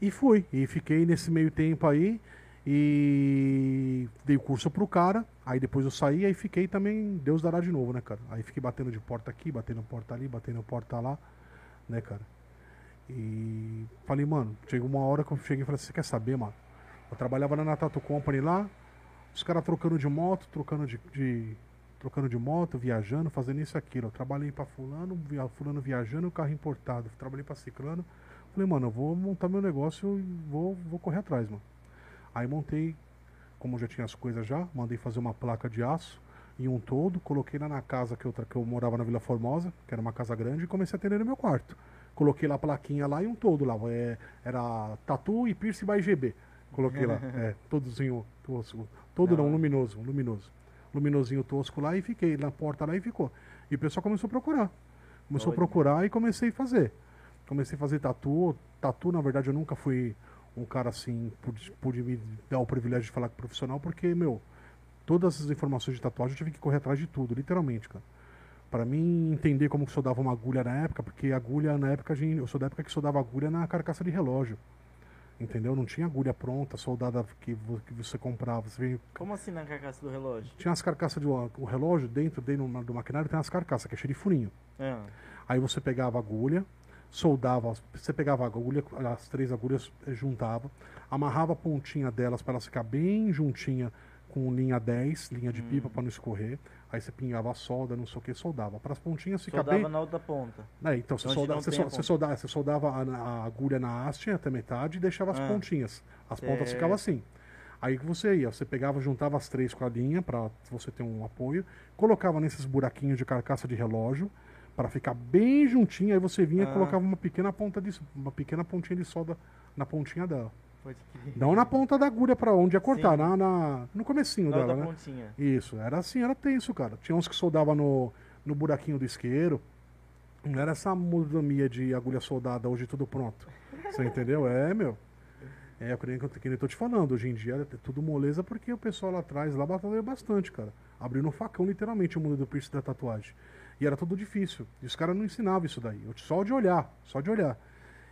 E fui. E fiquei nesse meio tempo aí. E dei o curso pro cara. Aí depois eu saí, aí fiquei também, Deus dará de novo, né, cara? Aí fiquei batendo de porta aqui, batendo porta ali, batendo porta lá, né, cara? E falei, mano, chegou uma hora que eu cheguei e falei, você quer saber, mano? Eu trabalhava na Tattoo Company lá, os caras trocando de moto, trocando de, de- trocando de moto, viajando, fazendo isso e aquilo. Eu trabalhei pra fulano, via, fulano viajando, carro importado. Trabalhei pra ciclano. Falei, mano, eu vou montar meu negócio e vou, vou correr atrás, mano. Aí montei, como já tinha as coisas já, mandei fazer uma placa de aço em um todo, coloquei lá na casa que eu, que eu morava na Vila Formosa, que era uma casa grande, e comecei a atender no meu quarto. Coloquei lá a plaquinha lá e um todo lá. é, era tatu e piercing by GB. Coloquei lá, é, todozinho tosco. Todo Da não, hora. luminoso, luminoso. Luminosinho tosco lá e fiquei na porta lá e ficou. E o pessoal começou a procurar. Começou Olha. a procurar e comecei a fazer. Comecei a fazer tatu. Tatu, na verdade, eu nunca fui um cara assim, pude, pude me dar o privilégio de falar com profissional, porque, meu, todas as informações de tatuagem eu tive que correr atrás de tudo, literalmente, cara. Pra mim entender como que soldava uma agulha na época, porque agulha na época, a gente- eu sou da época que soldava agulha na carcaça de relógio. Entendeu? Não tinha agulha pronta, soldada que, que você comprava. Você veio, Como assim na carcaça do relógio? tinha as carcaças do o relógio, dentro, dentro do maquinário tem as carcaças, que é cheio de furinho. Ah, Aí você pegava a agulha, soldava, você pegava a agulha, as três agulhas eh, juntava, amarrava a pontinha delas para elas ficar bem juntinha com linha 10, linha de pipa para não escorrer. Aí você pingava a solda, não sei o que, soldava. Para as pontinhas ficar soldava bem. na outra ponta. É, então você, Onde solda- você, a você soldava, você soldava a, a agulha na haste até metade e deixava as Ah. pontinhas. As pontas Certo. ficavam assim. Aí que você ia, você pegava, juntava as três com a linha para você ter um apoio, colocava nesses buraquinhos de carcaça de relógio para ficar bem juntinho, aí você vinha Ah. e colocava uma pequena ponta de uma pequena pontinha de solda na pontinha dela. Não na ponta da agulha para onde ia cortar, na, na- no comecinho dela, né? pontinha. Isso, era assim, era tenso, cara. Tinha uns que soldava no, no buraquinho do isqueiro. Não era essa modomia de agulha soldada, hoje tudo pronto. Você entendeu? É, meu. É, eu creio que eu que nem tô te falando. Hoje em dia é tudo moleza porque o pessoal lá atrás lá batalhou bastante, cara. Abriu no facão, literalmente, o mundo do piercing da tatuagem. E era tudo difícil. E os caras não ensinavam isso daí. Eu- Só de olhar, só de olhar.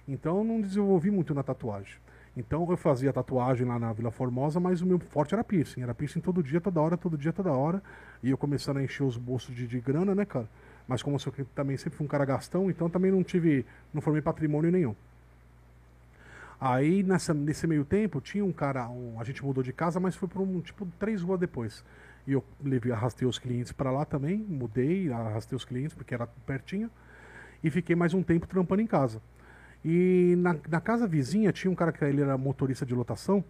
Então eu não desenvolvi muito na tatuagem. Então eu fazia tatuagem lá na Vila Formosa, mas o meu forte era piercing. Era piercing todo dia, toda hora, todo dia, toda hora. E eu começando a encher os bolsos de, de grana, né, cara? Mas como eu também sempre fui um cara gastão, então também não tive, não formei patrimônio nenhum. Aí nessa, nesse meio tempo tinha um cara, um- a gente mudou de casa, mas foi por um tipo três ruas depois. E eu levei, arrastei os clientes para lá também, mudei, arrastei os clientes porque era pertinho e fiquei mais um tempo trampando em casa. E na, na casa vizinha tinha um cara que ele era motorista de lotação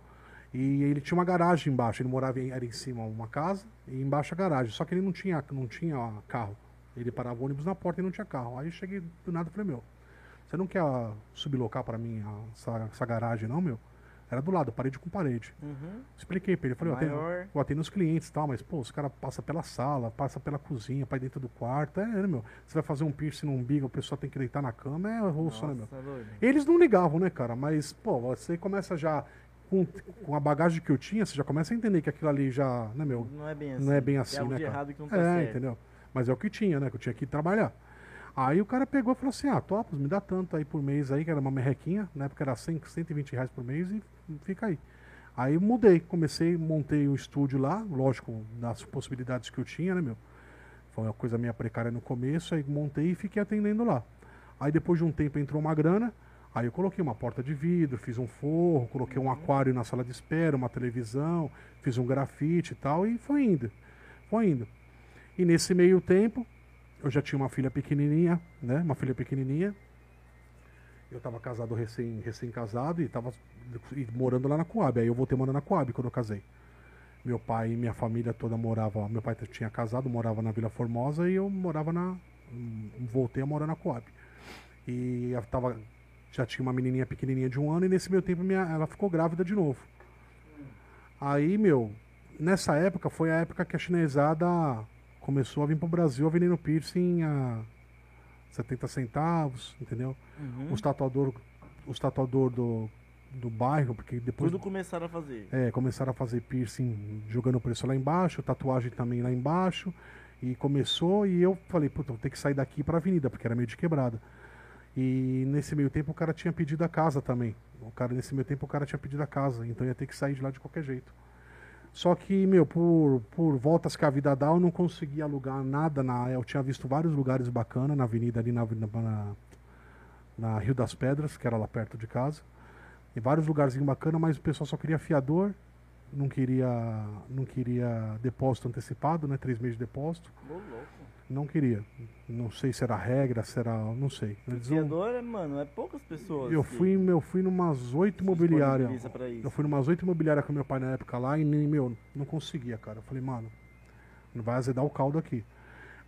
e ele tinha uma garagem embaixo. Ele morava em, era em cima uma casa e embaixo a garagem. Só que ele não tinha, não tinha carro. Ele parava o ônibus na porta e não tinha carro. Aí eu cheguei do nada e falei, meu, você não quer ah, sublocar para mim ah, essa, essa garagem não, meu? Era do lado, parede com parede. Uhum. Expliquei pra ele, falei, Maior. eu atendo os clientes e tal, mas, pô, os caras passam pela sala, passa pela cozinha, pra dentro do quarto, é, né, meu? Você vai fazer um piercing no umbigo, a pessoa tem que deitar na cama, é rosto, né, meu? Doido. Eles não ligavam, né, cara? Mas, pô, você começa já, com, com a bagagem que eu tinha, você já começa a entender que aquilo ali já, né, meu? Não é bem assim. Não é bem Tem assim, né, de cara? errado que não tá É, certo. entendeu? Mas é o que tinha, né? Que eu tinha que trabalhar. Aí o cara pegou e falou assim, ah, topos, me dá tanto aí por mês aí, que era uma merrequinha, na época era 100, 120 reais por mês e fica aí. Aí mudei, comecei, montei o estúdio lá, lógico, das possibilidades que eu tinha, né, meu? Foi uma coisa meio precária no começo, aí montei e fiquei atendendo lá. Aí depois de um tempo entrou uma grana, aí eu coloquei uma porta de vidro, fiz um forro, coloquei um aquário na sala de espera, uma televisão, fiz um grafite e tal, e foi indo. Foi indo. E nesse meio tempo, eu já tinha uma filha pequenininha, né? Uma filha pequenininha. Eu estava casado recém, recém-casado e estava morando lá na Coab. Aí eu voltei morando na Coab quando eu casei. Meu pai e minha família toda morava. Meu pai tinha casado, morava na Vila Formosa e eu morava na. Voltei a morar na Coab. E eu tava, já tinha uma menininha pequenininha de um ano e nesse meio tempo minha, ela ficou grávida de novo. Aí, meu, nessa época foi a época que a chinesada começou a vir pro Brasil vendendo piercing a 70 centavos, entendeu? Uhum. Os tatuador, os tatuador do, do bairro, porque depois Tudo começaram a fazer. é, começaram a fazer piercing jogando o preço lá embaixo, tatuagem também lá embaixo. E começou e eu falei, puta, vou ter que sair daqui pra avenida, porque era meio de quebrada. E nesse meio tempo o cara tinha pedido a casa também. O cara, nesse meio tempo o cara tinha pedido a casa, então ia ter que sair de lá de qualquer jeito. Só que, meu, por, por voltas que a vida dá, eu não conseguia alugar nada na. Eu tinha visto vários lugares bacanas na avenida ali na, na, na Rio das Pedras, que era lá perto de casa. E vários lugarzinhos bacanas, mas o pessoal só queria fiador, não queria, não queria depósito antecipado, né? Três meses de depósito. Louco. Não queria. Não sei se era regra, se era. Não sei. Eles não- Fiador, é, mano, é poucas pessoas. eu fui, eu fui numas oito imobiliárias. Eu fui numas oito imobiliárias com meu pai na época lá e nem, meu, não conseguia, cara. Eu falei, mano, não vai azedar o caldo aqui.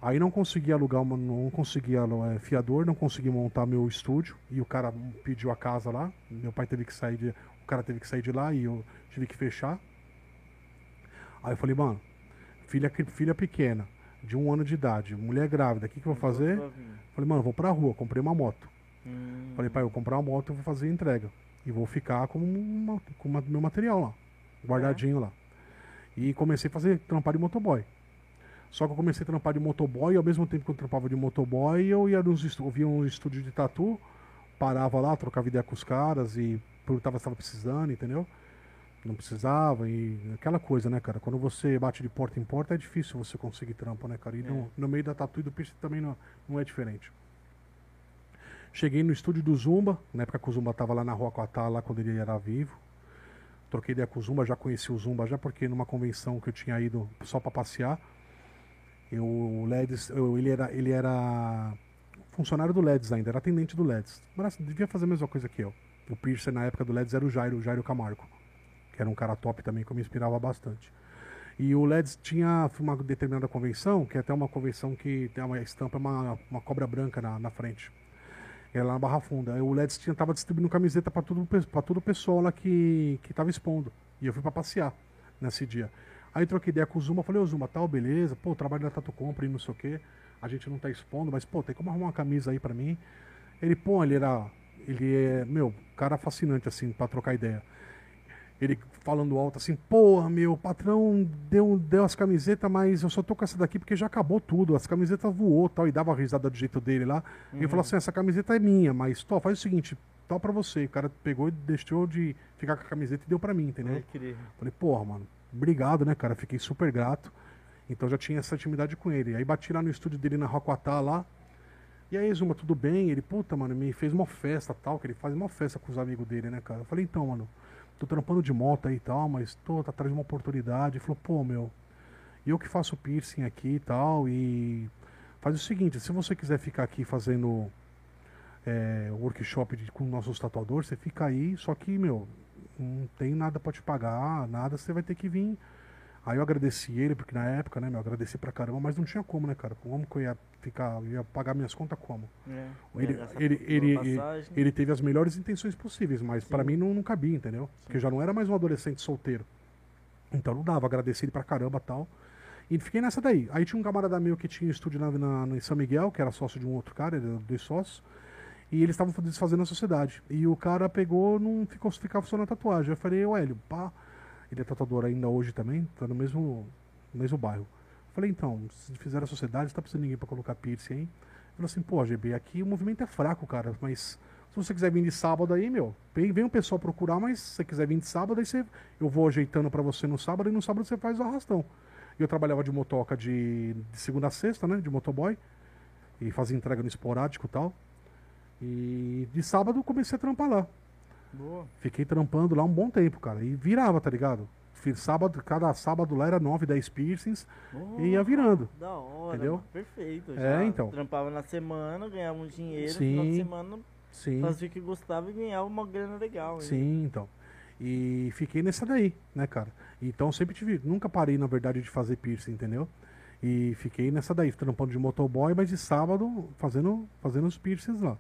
Aí não conseguia alugar, uma, não conseguia é, fiador, não consegui montar meu estúdio. E o cara pediu a casa lá. Meu pai teve que sair de. O cara teve que sair de lá e eu tive que fechar. Aí eu falei, mano, filha, filha pequena, de um ano de idade, mulher grávida, o que, que eu vou fazer? Falei, mano, vou pra rua, comprei uma moto. Hum, Falei, pai, eu vou comprar uma moto, eu vou fazer entrega. E vou ficar com, uma, com uma- meu material lá, guardadinho lá. E comecei a fazer trampar de motoboy. Só que eu comecei a trampar de motoboy e ao mesmo tempo que eu trampava de motoboy, eu ia nos estu- eu via um estúdio de tatu, parava lá, trocava ideia com os caras e perguntava se estava precisando, entendeu? Não precisava e aquela coisa, né, cara? Quando você bate de porta em porta é difícil você conseguir trampo, né, cara? E no, no meio da tatu e do piercing também não, não é diferente. Cheguei no estúdio do Zumba, na época que o Zumba tava lá na Rua Coatá, lá quando ele era vivo. Troquei ideia com o Zumba, já conheci o Zumba já porque numa convenção que eu tinha ido só pra passear. Eu, o Leds, eu- ele, era, ele era funcionário do Leds ainda, era atendente do Leds. Mas devia fazer a mesma coisa que eu. O Piercer na época do Leds era o Jairo, o Jairo Camargo, que era um cara top também, que eu me inspirava bastante. E o Leds tinha uma determinada convenção, que é até uma convenção que tem uma estampa, uma, uma cobra branca na, na frente. Era lá na Barra Funda. Aí O Leds tinha, tava distribuindo camiseta para todo, pra todo o pessoal lá que, que tava expondo. E eu fui para passear nesse dia. Aí troquei ideia com o Zuma, falei, ô Zuma, tal, beleza, pô, trabalho da Tatu Compra e não sei o quê. A gente não tá expondo, mas, pô, tem como arrumar uma camisa aí pra mim. Ele, pô, ele era. Ele é, meu, cara fascinante, assim, pra trocar ideia. Ele falando alto assim, porra, meu, patrão deu, deu as camisetas, mas eu só tô com essa daqui porque já acabou tudo. As camisetas voou tal, e dava risada do jeito dele lá. E ele falou assim, essa camiseta é minha, mas tô, faz o seguinte, tal pra você. O cara pegou e deixou de ficar com a camiseta e deu pra mim, entendeu? Queria. Falei, porra, mano, obrigado, né, cara? Fiquei super grato. Então já tinha essa intimidade com ele. Aí bati lá no estúdio dele na Roquatá lá. E aí, Zuma, tudo bem? Ele, puta, mano, me fez uma festa tal, que ele faz uma festa com os amigos dele, né, cara? Eu falei, então, mano, tô trampando de moto aí e tal, mas tô atrás de uma oportunidade. Ele falou, pô, meu, eu que faço piercing aqui e tal, e faz o seguinte, se você quiser ficar aqui fazendo é, workshop de- com nossos tatuadores, você fica aí, só que, meu, não tem nada pra te pagar, nada, você vai ter que vir. Aí eu agradeci ele, porque na época, né, meu, eu agradeci pra caramba, mas não tinha como, né, cara? Como que eu ia ficar, eu ia pagar minhas contas como? É, Ele, gastar ele, ele, ele, passagem. ele teve as melhores intenções possíveis, mas Sim. mim não, não cabia, entendeu? Porque eu já não era mais um adolescente solteiro. Então não dava, agradeci ele pra caramba tal. E fiquei nessa daí. Aí tinha um camarada meu que tinha um estúdio na, na, em São Miguel, que era sócio de um outro cara, ele era dois sócios. E eles estavam desfazendo a sociedade. E o cara pegou, não ficou ficava só na tatuagem. Eu falei, Hélio, pá. Ele é tatuador ainda hoje também, tá no mesmo, no mesmo bairro. Eu falei, então, se fizer a sociedade, você tá precisando de ninguém pra colocar piercing aí? Ele falou assim, pô, GB, aqui o movimento é fraco, cara, mas se você quiser vir de sábado aí, meu, vem, vem o pessoal procurar, mas se você quiser vir de sábado, aí você, eu vou ajeitando pra você no sábado e no sábado você faz o arrastão. E eu trabalhava de motoca de, de segunda a sexta, né, de motoboy, e fazia entrega no esporádico e tal. E de sábado comecei a trampar lá. Boa. Fiquei trampando lá um bom tempo, cara. E virava, tá ligado? Fiz sábado, cada sábado lá era 9, 10 piercings e ia virando. Da hora, Entendeu? mano. Perfeito. É, Já então. Trampava na semana, ganhava um dinheiro, Sim. no final de semana Sim. fazia o que gostava e ganhava uma grana legal. hein? Sim, então. E fiquei nessa daí, né, cara? Então sempre tive, nunca parei, na verdade, de fazer piercing, entendeu? E fiquei nessa daí, trampando de motoboy, mas de sábado fazendo, fazendo os piercings lá.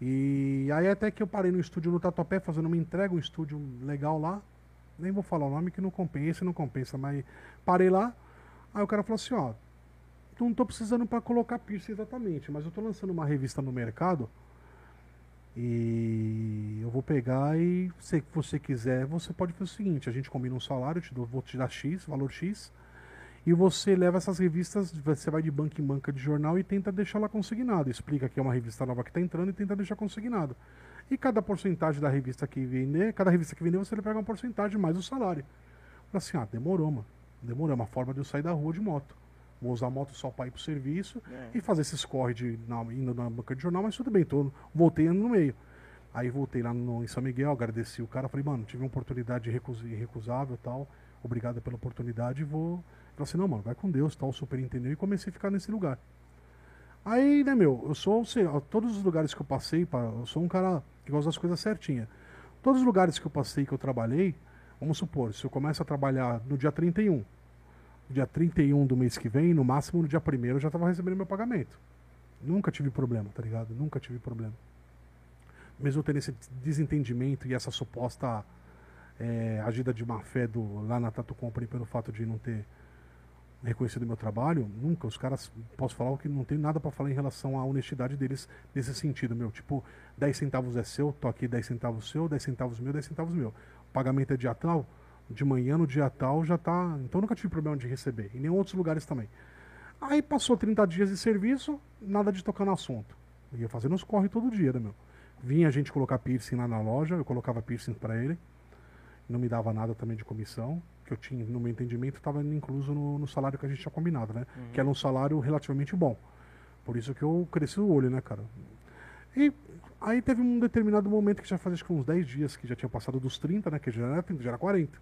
E aí até que eu parei no estúdio no Tatuapé fazendo uma entrega, um estúdio legal lá. Nem vou falar o nome que não compensa, não compensa, mas parei lá. Aí o cara falou assim, ó, não tô precisando para colocar piercing exatamente, mas eu tô lançando uma revista no mercado e eu vou pegar e se você quiser, você pode fazer o seguinte, a gente combina um salário, te dou, vou te dar X, valor X, e você leva essas revistas, você vai de banca em banca de jornal e tenta deixar lá consignado. Explica que é uma revista nova que está entrando e tenta deixar consignado. E cada porcentagem da revista que vender, cada revista que vender, você pega uma porcentagem mais o salário. Fala assim, ah, demorou, mano. Demorou, é uma forma de eu sair da rua de moto. Vou usar a moto só para ir pro serviço É. e fazer esses corre de, na, indo na banca de jornal, mas tudo bem, tô, voltei no meio. Aí voltei lá no, em São Miguel, agradeci o cara, falei, mano, tive uma oportunidade irrecus- irrecusável e tal, obrigado pela oportunidade, vou. Falei assim, não, mano, vai com Deus, tal, super entendeu, e comecei a ficar nesse lugar. Aí, né, meu, eu sou, lá, todos os lugares que eu passei, eu sou um cara que gosta das coisas certinhas. Todos os lugares que eu passei, que eu trabalhei, vamos supor, se eu começo a trabalhar no dia 31, dia 31 do mês que vem, no máximo no dia 1 eu já estava recebendo meu pagamento. Nunca tive problema, tá ligado? Nunca tive problema. Mesmo tendo esse desentendimento e essa suposta eh, agida de má fé do, lá na Tatu Company pelo fato de não ter reconhecido meu trabalho, nunca. Os caras, posso falar que não tem nada pra falar em relação à honestidade deles nesse sentido, meu. Tipo, 10 centavos é seu, tô aqui 10 centavos seu, 10 centavos meu, 10 centavos meu. O pagamento é dia tal, de manhã no dia tal já tá. Então nunca tive problema de receber. Em nenhum outros lugares também. Aí passou 30 dias de serviço, nada de tocar no assunto. Ia fazendo os corre todo dia, né, meu? Vinha a gente colocar piercing lá na loja, eu colocava piercing pra ele. Não me dava nada também de comissão, que eu tinha, no meu entendimento, estava incluso no, no salário que a gente tinha combinado, né? Que era um salário relativamente bom. Por isso que eu cresci o olho, né, cara? E aí teve um determinado momento que já fazia acho que uns 10 dias que já tinha passado dos 30, né? Que já era 30, já era 40.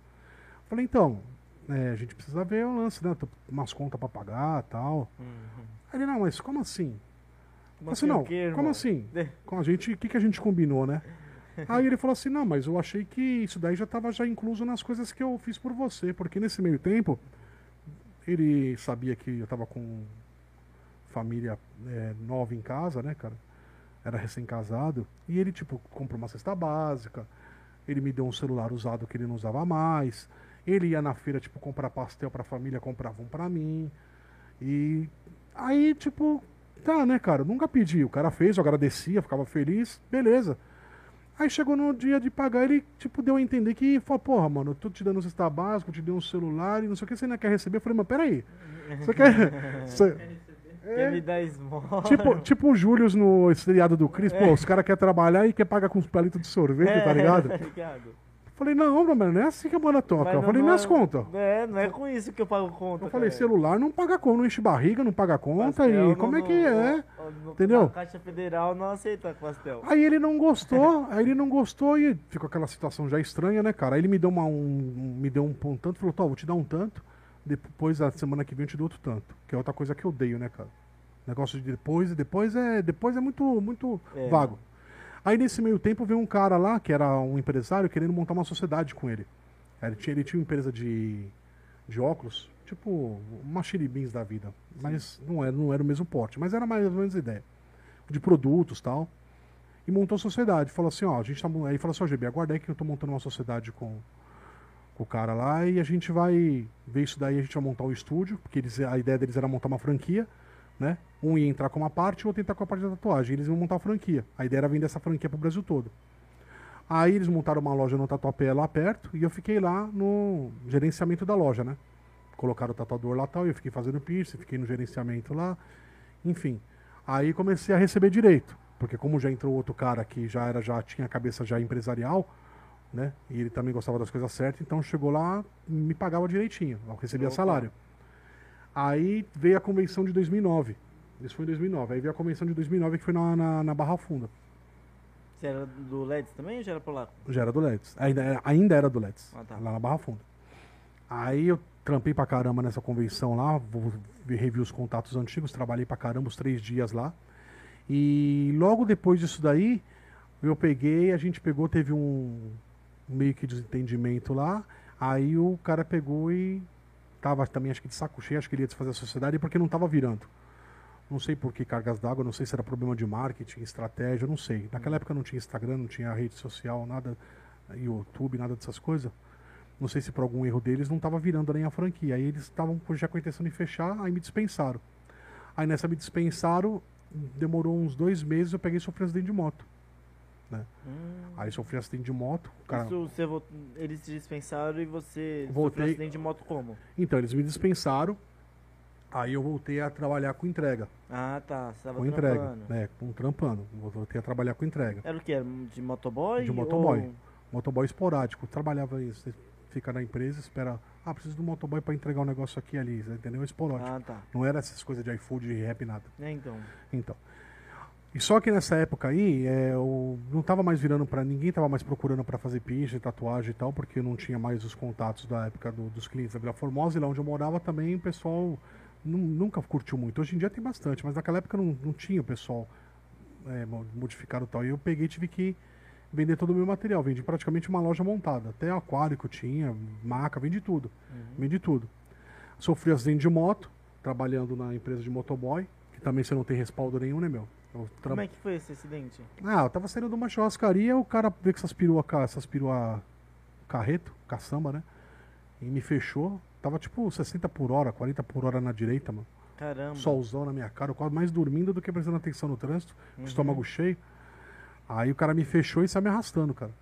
Falei, então, é, a gente precisa ver o lance, né? Umas contas pra pagar tal. Uhum. Aí ele, não, mas como assim? Como assim, não, como assim? Com a gente, o que, que a gente combinou, né? Aí ele falou assim, não, mas eu achei que isso daí já estava já incluso nas coisas que eu fiz por você, porque nesse meio tempo ele sabia que eu estava com família é, nova em casa, né, cara? Era recém-casado. E ele, tipo, comprou uma cesta básica. Ele me deu um celular usado que ele não usava mais. Ele ia na feira, tipo, comprar pastel pra família, comprava um pra mim. E aí, tipo, tá, né, cara? Eu nunca pedi. O cara fez, eu agradecia, ficava feliz, beleza. Aí chegou no dia de pagar, ele, tipo, deu a entender que, falou, porra, mano, eu tô te dando um cesta básico, te dei um celular e não sei o que, você ainda quer receber? Eu falei, mas peraí. Você quer. Você... Quer me dar esmola? Tipo, tipo o Július no seriado do Cris, pô, os caras querem trabalhar e quer pagar com uns palitos de sorvete, tá ligado? É, ligado. Falei, não, mano, não é assim que a banda toca. Mas Eu não- falei, não minhas é- contas. É, não é com isso que eu pago conta. Eu falei, cara. celular não paga conta, não enche barriga, não paga conta Pastel e como é no- que é? no- no- Entendeu? Na Caixa Federal não aceita pastel. Aí ele não gostou, aí ele não gostou e ficou aquela situação já estranha, né, cara? Aí ele me deu uma, um, me deu um, um tanto, falou, Tó, vou te dar um tanto, depois a semana que vem eu te dou outro tanto, que é outra coisa que eu odeio, né, cara? Negócio de depois, e depois é, depois é muito, muito É. vago. Aí nesse meio tempo veio um cara lá, que era um empresário, querendo montar uma sociedade com ele. Ele tinha, ele tinha uma empresa de, de óculos, tipo uma Xiribins da vida, mas não era, não era o mesmo porte, mas era mais ou menos a ideia. De produtos tal e montou a sociedade. Falou assim, ó, a gente tá. Aí falou assim, ó, GB, aguarda aí que eu tô montando uma sociedade com, com o cara lá e a gente vai ver isso daí, a gente vai montar o estúdio, porque eles, a ideia deles era montar uma franquia, né? Um ia entrar com uma parte, o outro ia entrar com a parte da tatuagem. Eles iam montar a franquia. A ideia era vender essa franquia pro Brasil todo. Aí eles montaram uma loja no Tatuapé lá perto e eu fiquei lá no gerenciamento da loja, né? Colocaram o tatuador lá e tal, e eu fiquei fazendo piercing, fiquei no gerenciamento lá, enfim. Aí comecei a receber direito, porque como já entrou outro cara que já era já tinha a cabeça já empresarial, né? E ele também gostava das coisas certas, então chegou lá, me pagava direitinho, eu recebia Opa. salário. Aí veio a convenção de 2009. Isso foi em 2009. Aí veio a convenção de 2009 que foi na, na, na Barra Funda. Você era do LEDs também ou já era polaco? Já era do LEDs. Ainda era, ainda era do LEDs. Ah, tá. Lá na Barra Funda. Aí eu trampei pra caramba nessa convenção lá. Vou revi os contatos antigos. Trabalhei pra caramba os três dias lá. E logo depois disso daí, eu peguei, a gente pegou, teve um meio que desentendimento lá. Aí o cara pegou e também, acho que de saco cheio, acho que ele ia desfazer a sociedade porque não tava virando. Não sei por que cargas d'água, não sei se era problema de marketing, estratégia, não sei. Naquela época não tinha Instagram, não tinha rede social, nada, YouTube, nada dessas coisas. Não sei se por algum erro deles não estava virando nem a franquia. Aí eles estavam já com a intenção de fechar, aí me dispensaram. Aí nessa me dispensaram, demorou uns dois meses, eu peguei e sofri acidente de moto. Hum. Aí sofri acidente de moto. Cara... Isso, você eles te dispensaram e você Voltei. acidente de moto como? Então, eles me dispensaram. Aí eu voltei a trabalhar com entrega. Ah, tá. Você tava com entrega. trampando. né? Com trampando. Voltei a trabalhar com entrega. Era o que? Era de motoboy? De motoboy. ou- Motoboy esporádico. Trabalhava isso. Você fica na empresa, espera. Ah, preciso de um motoboy pra entregar um negócio aqui ali. Entendeu? Esporádico. Ah, tá. Não era essas coisas de iFood, de rap, nada. É, então. Então. E só que nessa época aí, é, eu não tava mais virando pra. Ninguém tava mais procurando pra fazer piercing, tatuagem e tal, porque eu não tinha mais os contatos da época do- dos clientes da Vila Formosa. E lá onde eu morava também o pessoal nu- nunca curtiu muito. Hoje em dia tem bastante, mas naquela época não, não tinha o pessoal é, mo- modificado e tal. E eu peguei e tive que vender todo o meu material. Vendi praticamente uma loja montada. Até aquário que eu tinha, maca, vendi tudo. Vendi tudo. Sofri acidente de moto, trabalhando na empresa de motoboy, que também você não tem respaldo nenhum, né, meu? Eu tra- Como é que foi esse acidente? Ah, eu tava saindo de uma churrascaria, o cara veio com essas perua, essas perua carreto, caçamba, né? E me fechou. Tava tipo 60 por hora, 40 por hora na direita, mano. Caramba. Solzão na minha cara, eu quase mais dormindo do que prestando atenção no trânsito, Uhum. estômago cheio. Aí o cara me fechou e saiu me arrastando, cara.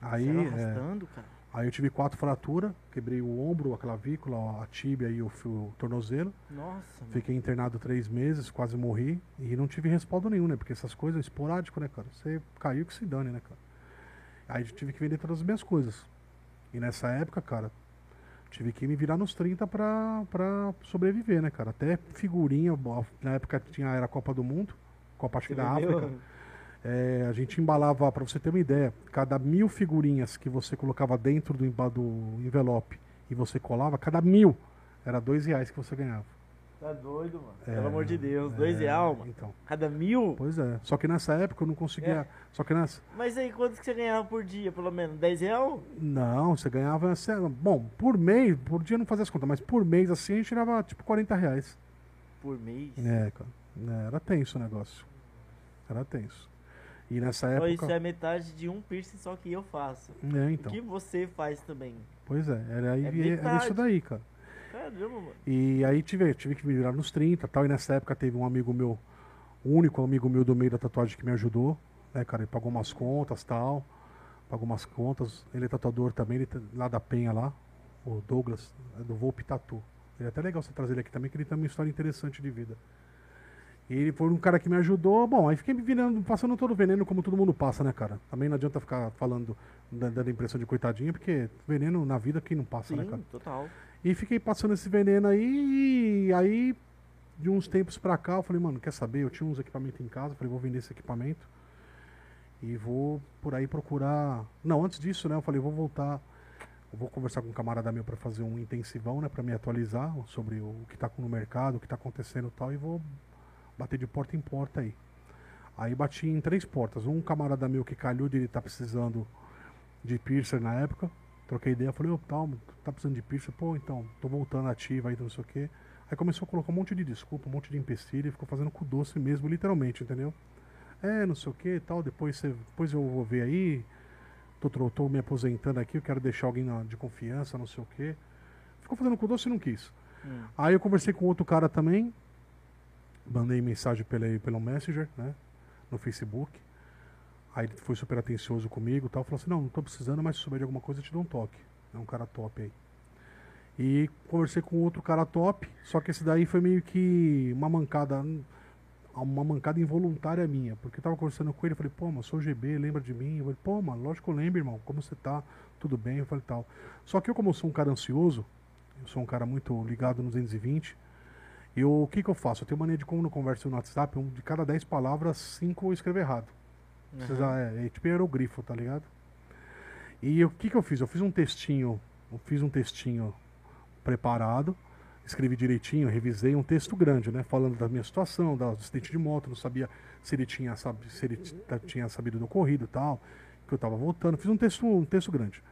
Aí, Você é, arrastando, cara? Aí eu tive quatro fraturas, quebrei o ombro, a clavícula, a tíbia e o, o tornozelo. Nossa, mano. Fiquei internado três meses, quase morri. E não tive respaldo nenhum, né? Porque essas coisas esporádico, né, cara? Você caiu que se dane, né, cara? Aí eu tive que vender todas as minhas coisas. E nessa época, cara, tive que me virar nos 30 pra, pra sobreviver, né, cara? Até figurinha, na época tinha, era a Copa do Mundo, Copa acho que da? África. É, a gente embalava, pra você ter uma ideia, cada mil figurinhas que você colocava dentro do, do envelope e você colava, cada mil era dois reais que você ganhava. Tá doido, mano. É, Pelo amor de Deus. Dois é, real, mano. Então, Cada mil? pois é. Só que nessa época eu não conseguia. É. Só que nessa. Mas aí, quantos que você ganhava por dia, pelo menos? 10 real? Não, você ganhava. lá, Bom, por mês, por dia eu não fazia as contas, mas por mês assim a gente tirava tipo 40 reais. Por mês? É, cara. É, era tenso o negócio. Era tenso. E nessa época. Isso é metade de um piercing só que eu faço. É, então. O que você faz também? Pois é, era, aí, É era isso daí, cara. Caramba, mano. E aí tive, tive que me virar nos 30 e tal. E nessa época teve um amigo meu, o único amigo meu do meio da tatuagem que me ajudou. Né, cara? Ele pagou umas contas tal. Pagou umas contas. Ele é tatuador também, ele tá lá da Penha lá. O Douglas, é do Volpe Tatu. Ele é até legal você trazer ele aqui também, que ele tem uma história interessante de vida. E ele foi um cara que me ajudou. Bom, aí fiquei me virando, passando todo o veneno como todo mundo passa, né, cara? Também não adianta ficar falando, da- dando a impressão de coitadinho, porque veneno na vida quem não passa, Sim, né, cara? total. E fiquei passando esse veneno aí, e aí, de uns tempos pra cá, eu falei, mano, quer saber? Eu tinha uns equipamentos em casa, falei, vou vender esse equipamento. E vou por aí procurar. Não, antes disso, né? Eu falei, vou voltar. Eu vou conversar com um camarada meu pra fazer um intensivão, né? Pra me atualizar sobre o que tá no mercado, o que tá acontecendo e tal, e vou bater de porta em porta aí. Aí bati em três portas. Um camarada meu que calhou de ele tá precisando de piercer na época. Troquei ideia, falei, ô, tal, tá precisando de piercer? Pô, então, tô voltando ativa aí, não sei o quê. Aí começou a colocar um monte de desculpa, um monte de empecilho e ficou fazendo com doce mesmo, literalmente, entendeu? É, não sei o que tal, depois, você, depois eu vou ver aí. Tô, tô, tô me aposentando aqui, eu quero deixar alguém na- de confiança, não sei o quê. Ficou fazendo com doce e não quis. Hum. Aí eu conversei com outro cara também, mandei mensagem pelo, pelo Messenger, né? No Facebook. Aí ele foi super atencioso comigo tal. Falou assim, não, não tô precisando, mas se souber de alguma coisa eu te dou um toque. É um cara top aí. E conversei com outro cara top, só que esse daí foi meio que uma mancada, uma mancada involuntária minha. Porque eu tava conversando com ele, eu falei, pô, mano, sou GB, lembra de mim? Eu falei, pô, mano, lógico que eu lembro, irmão, como você tá? Tudo bem? Eu falei, tal. Só que eu, como sou um cara ansioso, eu sou um cara muito ligado no 220, eu, o que que eu faço? Eu tenho mania de quando eu converso no WhatsApp, um, de cada 10 palavras, 5 eu escrevo errado. Precisa, Aham. é, é tipo aerogrifo, tá ligado? E o que que eu fiz? Eu fiz um textinho, eu fiz um textinho preparado, escrevi direitinho, revisei um texto grande, né? Falando da minha situação, da acidente de moto, não sabia se ele tinha, sab- se ele t- tinha sabido do ocorrido e tal, que eu tava voltando. Fiz um texto, um texto grande.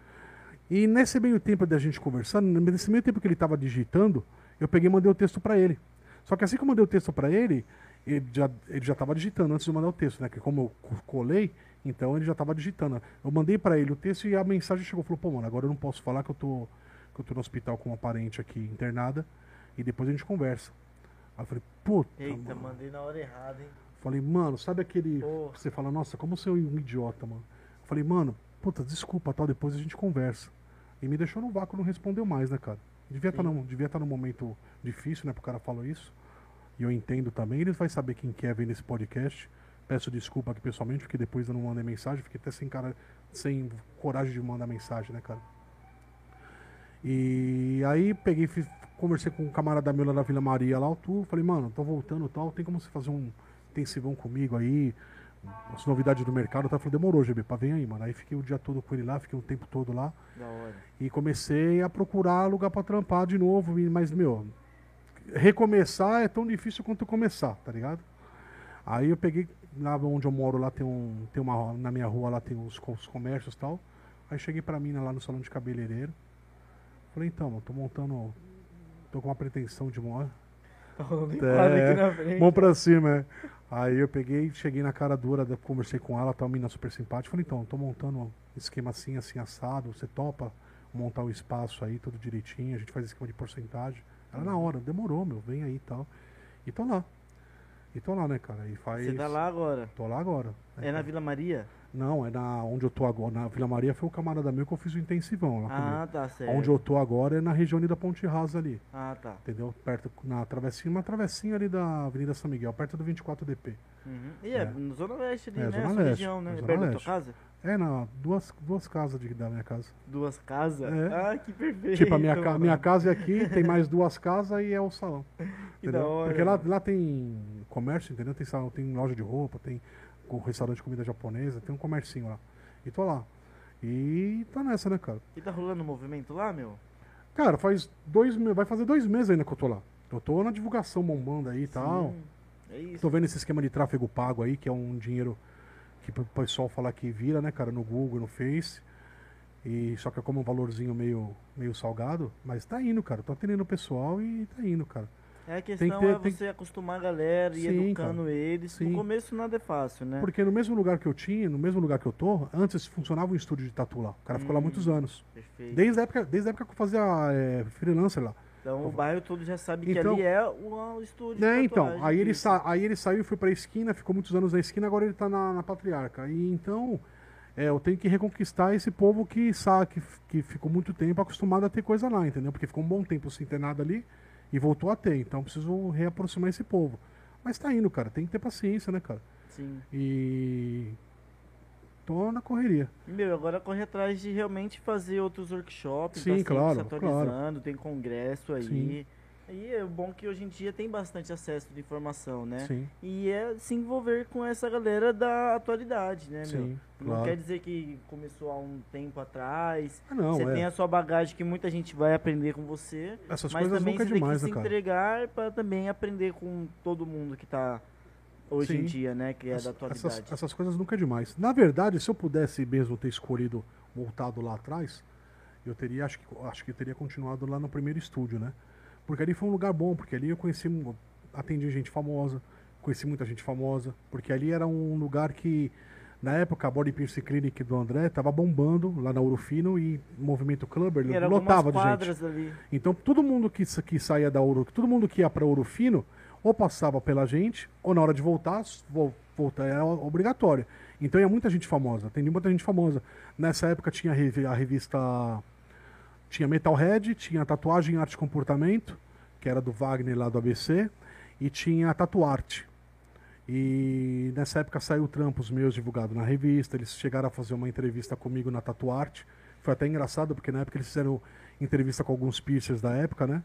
E nesse meio tempo da gente conversando, nesse meio tempo que ele estava digitando, eu peguei e mandei o texto para ele. Só que assim que eu mandei o texto para ele, ele já ele já estava digitando antes de mandar o texto, né? Que como eu co- colei, então ele já estava digitando. Eu mandei para ele o texto e a mensagem chegou, falou: "Pô, mano, agora eu não posso falar que eu tô que eu tô no hospital com uma parente aqui internada e depois a gente conversa". Aí eu falei, puta. Eita, mano. mandei na hora errada, hein? Falei, mano, sabe aquele. Porra. Você fala, nossa, como você é um idiota, mano. Eu falei, mano, puta, desculpa, tal, depois a gente conversa. E me deixou no vácuo, não respondeu mais, né, cara? Devia estar Sim. num, devia tá num momento difícil, né, pro cara falar isso. E eu entendo também. Ele vai saber quem quer ver nesse podcast. Peço desculpa aqui pessoalmente, porque depois eu não mandei mensagem, fiquei até sem cara, sem coragem de mandar mensagem, né, cara? E aí peguei, fiz- conversei com um camarada meu lá da Vila Maria lá, o Tu, falei, mano, tô voltando e tal, tem como você fazer um intensivão comigo aí, as novidades do mercado, tá? Falei, demorou, GB, pá, vem aí, mano. Aí fiquei o dia todo com ele lá, fiquei o tempo todo lá. Da hora. E comecei a procurar lugar pra trampar de novo, mas, meu, recomeçar é tão difícil quanto começar, tá ligado? Aí eu peguei, lá onde eu moro, lá tem um, tem uma, na minha rua lá tem os, co- os comércios e tal. Aí cheguei pra mina lá no salão de cabeleireiro. Falei, então, mano, tô montando, tô com uma pretensão de moda. Tá rolando É, aqui na frente. Mão pra cima, é. Aí eu peguei, cheguei na cara dura, conversei com ela, tá uma mina super simpática. Falei, então, tô montando um esquema assim, assim, assado. Você topa montar o espaço aí, tudo direitinho. A gente faz esquema de porcentagem. Ela na hora, demorou, meu, vem aí e tal. E tô lá. E tô lá, né, cara? E faz. Você tá lá agora. Tô lá agora. né, É na cara? Vila Maria? Não, é na onde eu tô agora. Na Vila Maria foi o camarada meu que eu fiz o intensivão lá comigo. Ah, tá certo. Onde eu tô agora é na região ali da Ponte Rasa ali. Ah, tá. Entendeu? Perto, na travessinha, uma travessinha ali da Avenida São Miguel, perto do 24DP. Uhum. E é, É. no Zona Leste ali, É, né? Zona a sua Leste, região, né? Zona perto da tua Leste. casa? É, na, duas, duas casas de, da minha casa. Duas casas? É. Ah, que perfeito. tipo, a minha, ca- minha casa é aqui, tem mais duas casas e é o salão. Que da hora. Porque lá, lá tem comércio, entendeu? Tem, salão, tem loja de roupa, tem com restaurante de comida japonesa, tem um comércio lá. E tô lá. E tá nessa, né, cara? E tá rolando movimento lá, meu? Cara, faz dois meses, vai fazer dois meses ainda que eu tô lá. Eu tô na divulgação bombando aí e tal. É isso. Tô vendo esse esquema de tráfego pago aí, que é um dinheiro que o pessoal fala que vira, né, cara, no Google, no Face. E só que é como um valorzinho meio, meio salgado, mas tá indo, cara. Tô atendendo o pessoal e tá indo, cara. É a Tem questão que ter- é tem- você acostumar a galera e Sim, educando cara. eles. Sim. No começo nada é fácil, né? Porque no mesmo lugar que eu tinha, no mesmo lugar que eu tô, antes funcionava um estúdio de tatu lá. O cara ficou lá Hum. muitos anos. Perfeito. Desde a época, desde a época que eu fazia é, freelancer lá. Então o bairro todo já sabe que Então- ali é o, o estúdio. de É, então, tatuagem aí ele, sa aí ele saiu e foi pra esquina, ficou muitos anos na esquina, agora ele tá na, na Patriarca. E então, é, eu tenho que reconquistar esse povo que sabe que, que ficou muito tempo acostumado a ter coisa lá, entendeu? Porque ficou um bom tempo sem ter nada ali e voltou a ter. Então, preciso reaproximar esse povo. Mas tá indo, cara, tem que ter paciência, né, cara? Sim. E. tô na correria. Meu, agora corre atrás de realmente fazer outros workshops. Sim, tá claro, se atualizando, tem congresso aí. Sim. E é bom que hoje em dia tem bastante acesso de informação, né? Sim, E é se envolver com essa galera da atualidade, né, meu? sim, Não claro. quer dizer que começou há um tempo atrás. Ah, não, você é. tem a sua bagagem que muita gente vai aprender com você. Essas mas coisas também nunca é você demais, tem né, que se cara? entregar para também aprender com todo mundo que tá hoje em Sim. dia, né? Que é da atualidade. essas, essas coisas nunca é demais. Na verdade, se eu pudesse mesmo ter escolhido voltado lá atrás, eu teria, acho que, acho que eu teria continuado lá no primeiro estúdio, né? Porque ali foi um lugar bom, porque ali eu conheci, atendi gente famosa, conheci muita gente famosa, porque ali era um lugar que, na época, a Body Piercing Clinic do André tava bombando lá na Ourofino e o movimento Clubber E lotava de gente. ali. Então todo mundo que, que saía da Ouro, todo mundo que ia para Ouro Fino, ou passava pela gente, ou na hora de voltar, voltar era obrigatório. Então ia muita gente famosa, tem muita gente famosa. Nessa época tinha a revista tinha Metalhead, tinha Tatuagem Arte e Comportamento, que era do Wagner lá do ABC, e tinha Tatuarte. E nessa época saiu trampos meus divulgados na revista, eles chegaram a fazer uma entrevista comigo na Tatuarte. Foi até engraçado, porque na época eles fizeram entrevista com alguns piercers da época, né?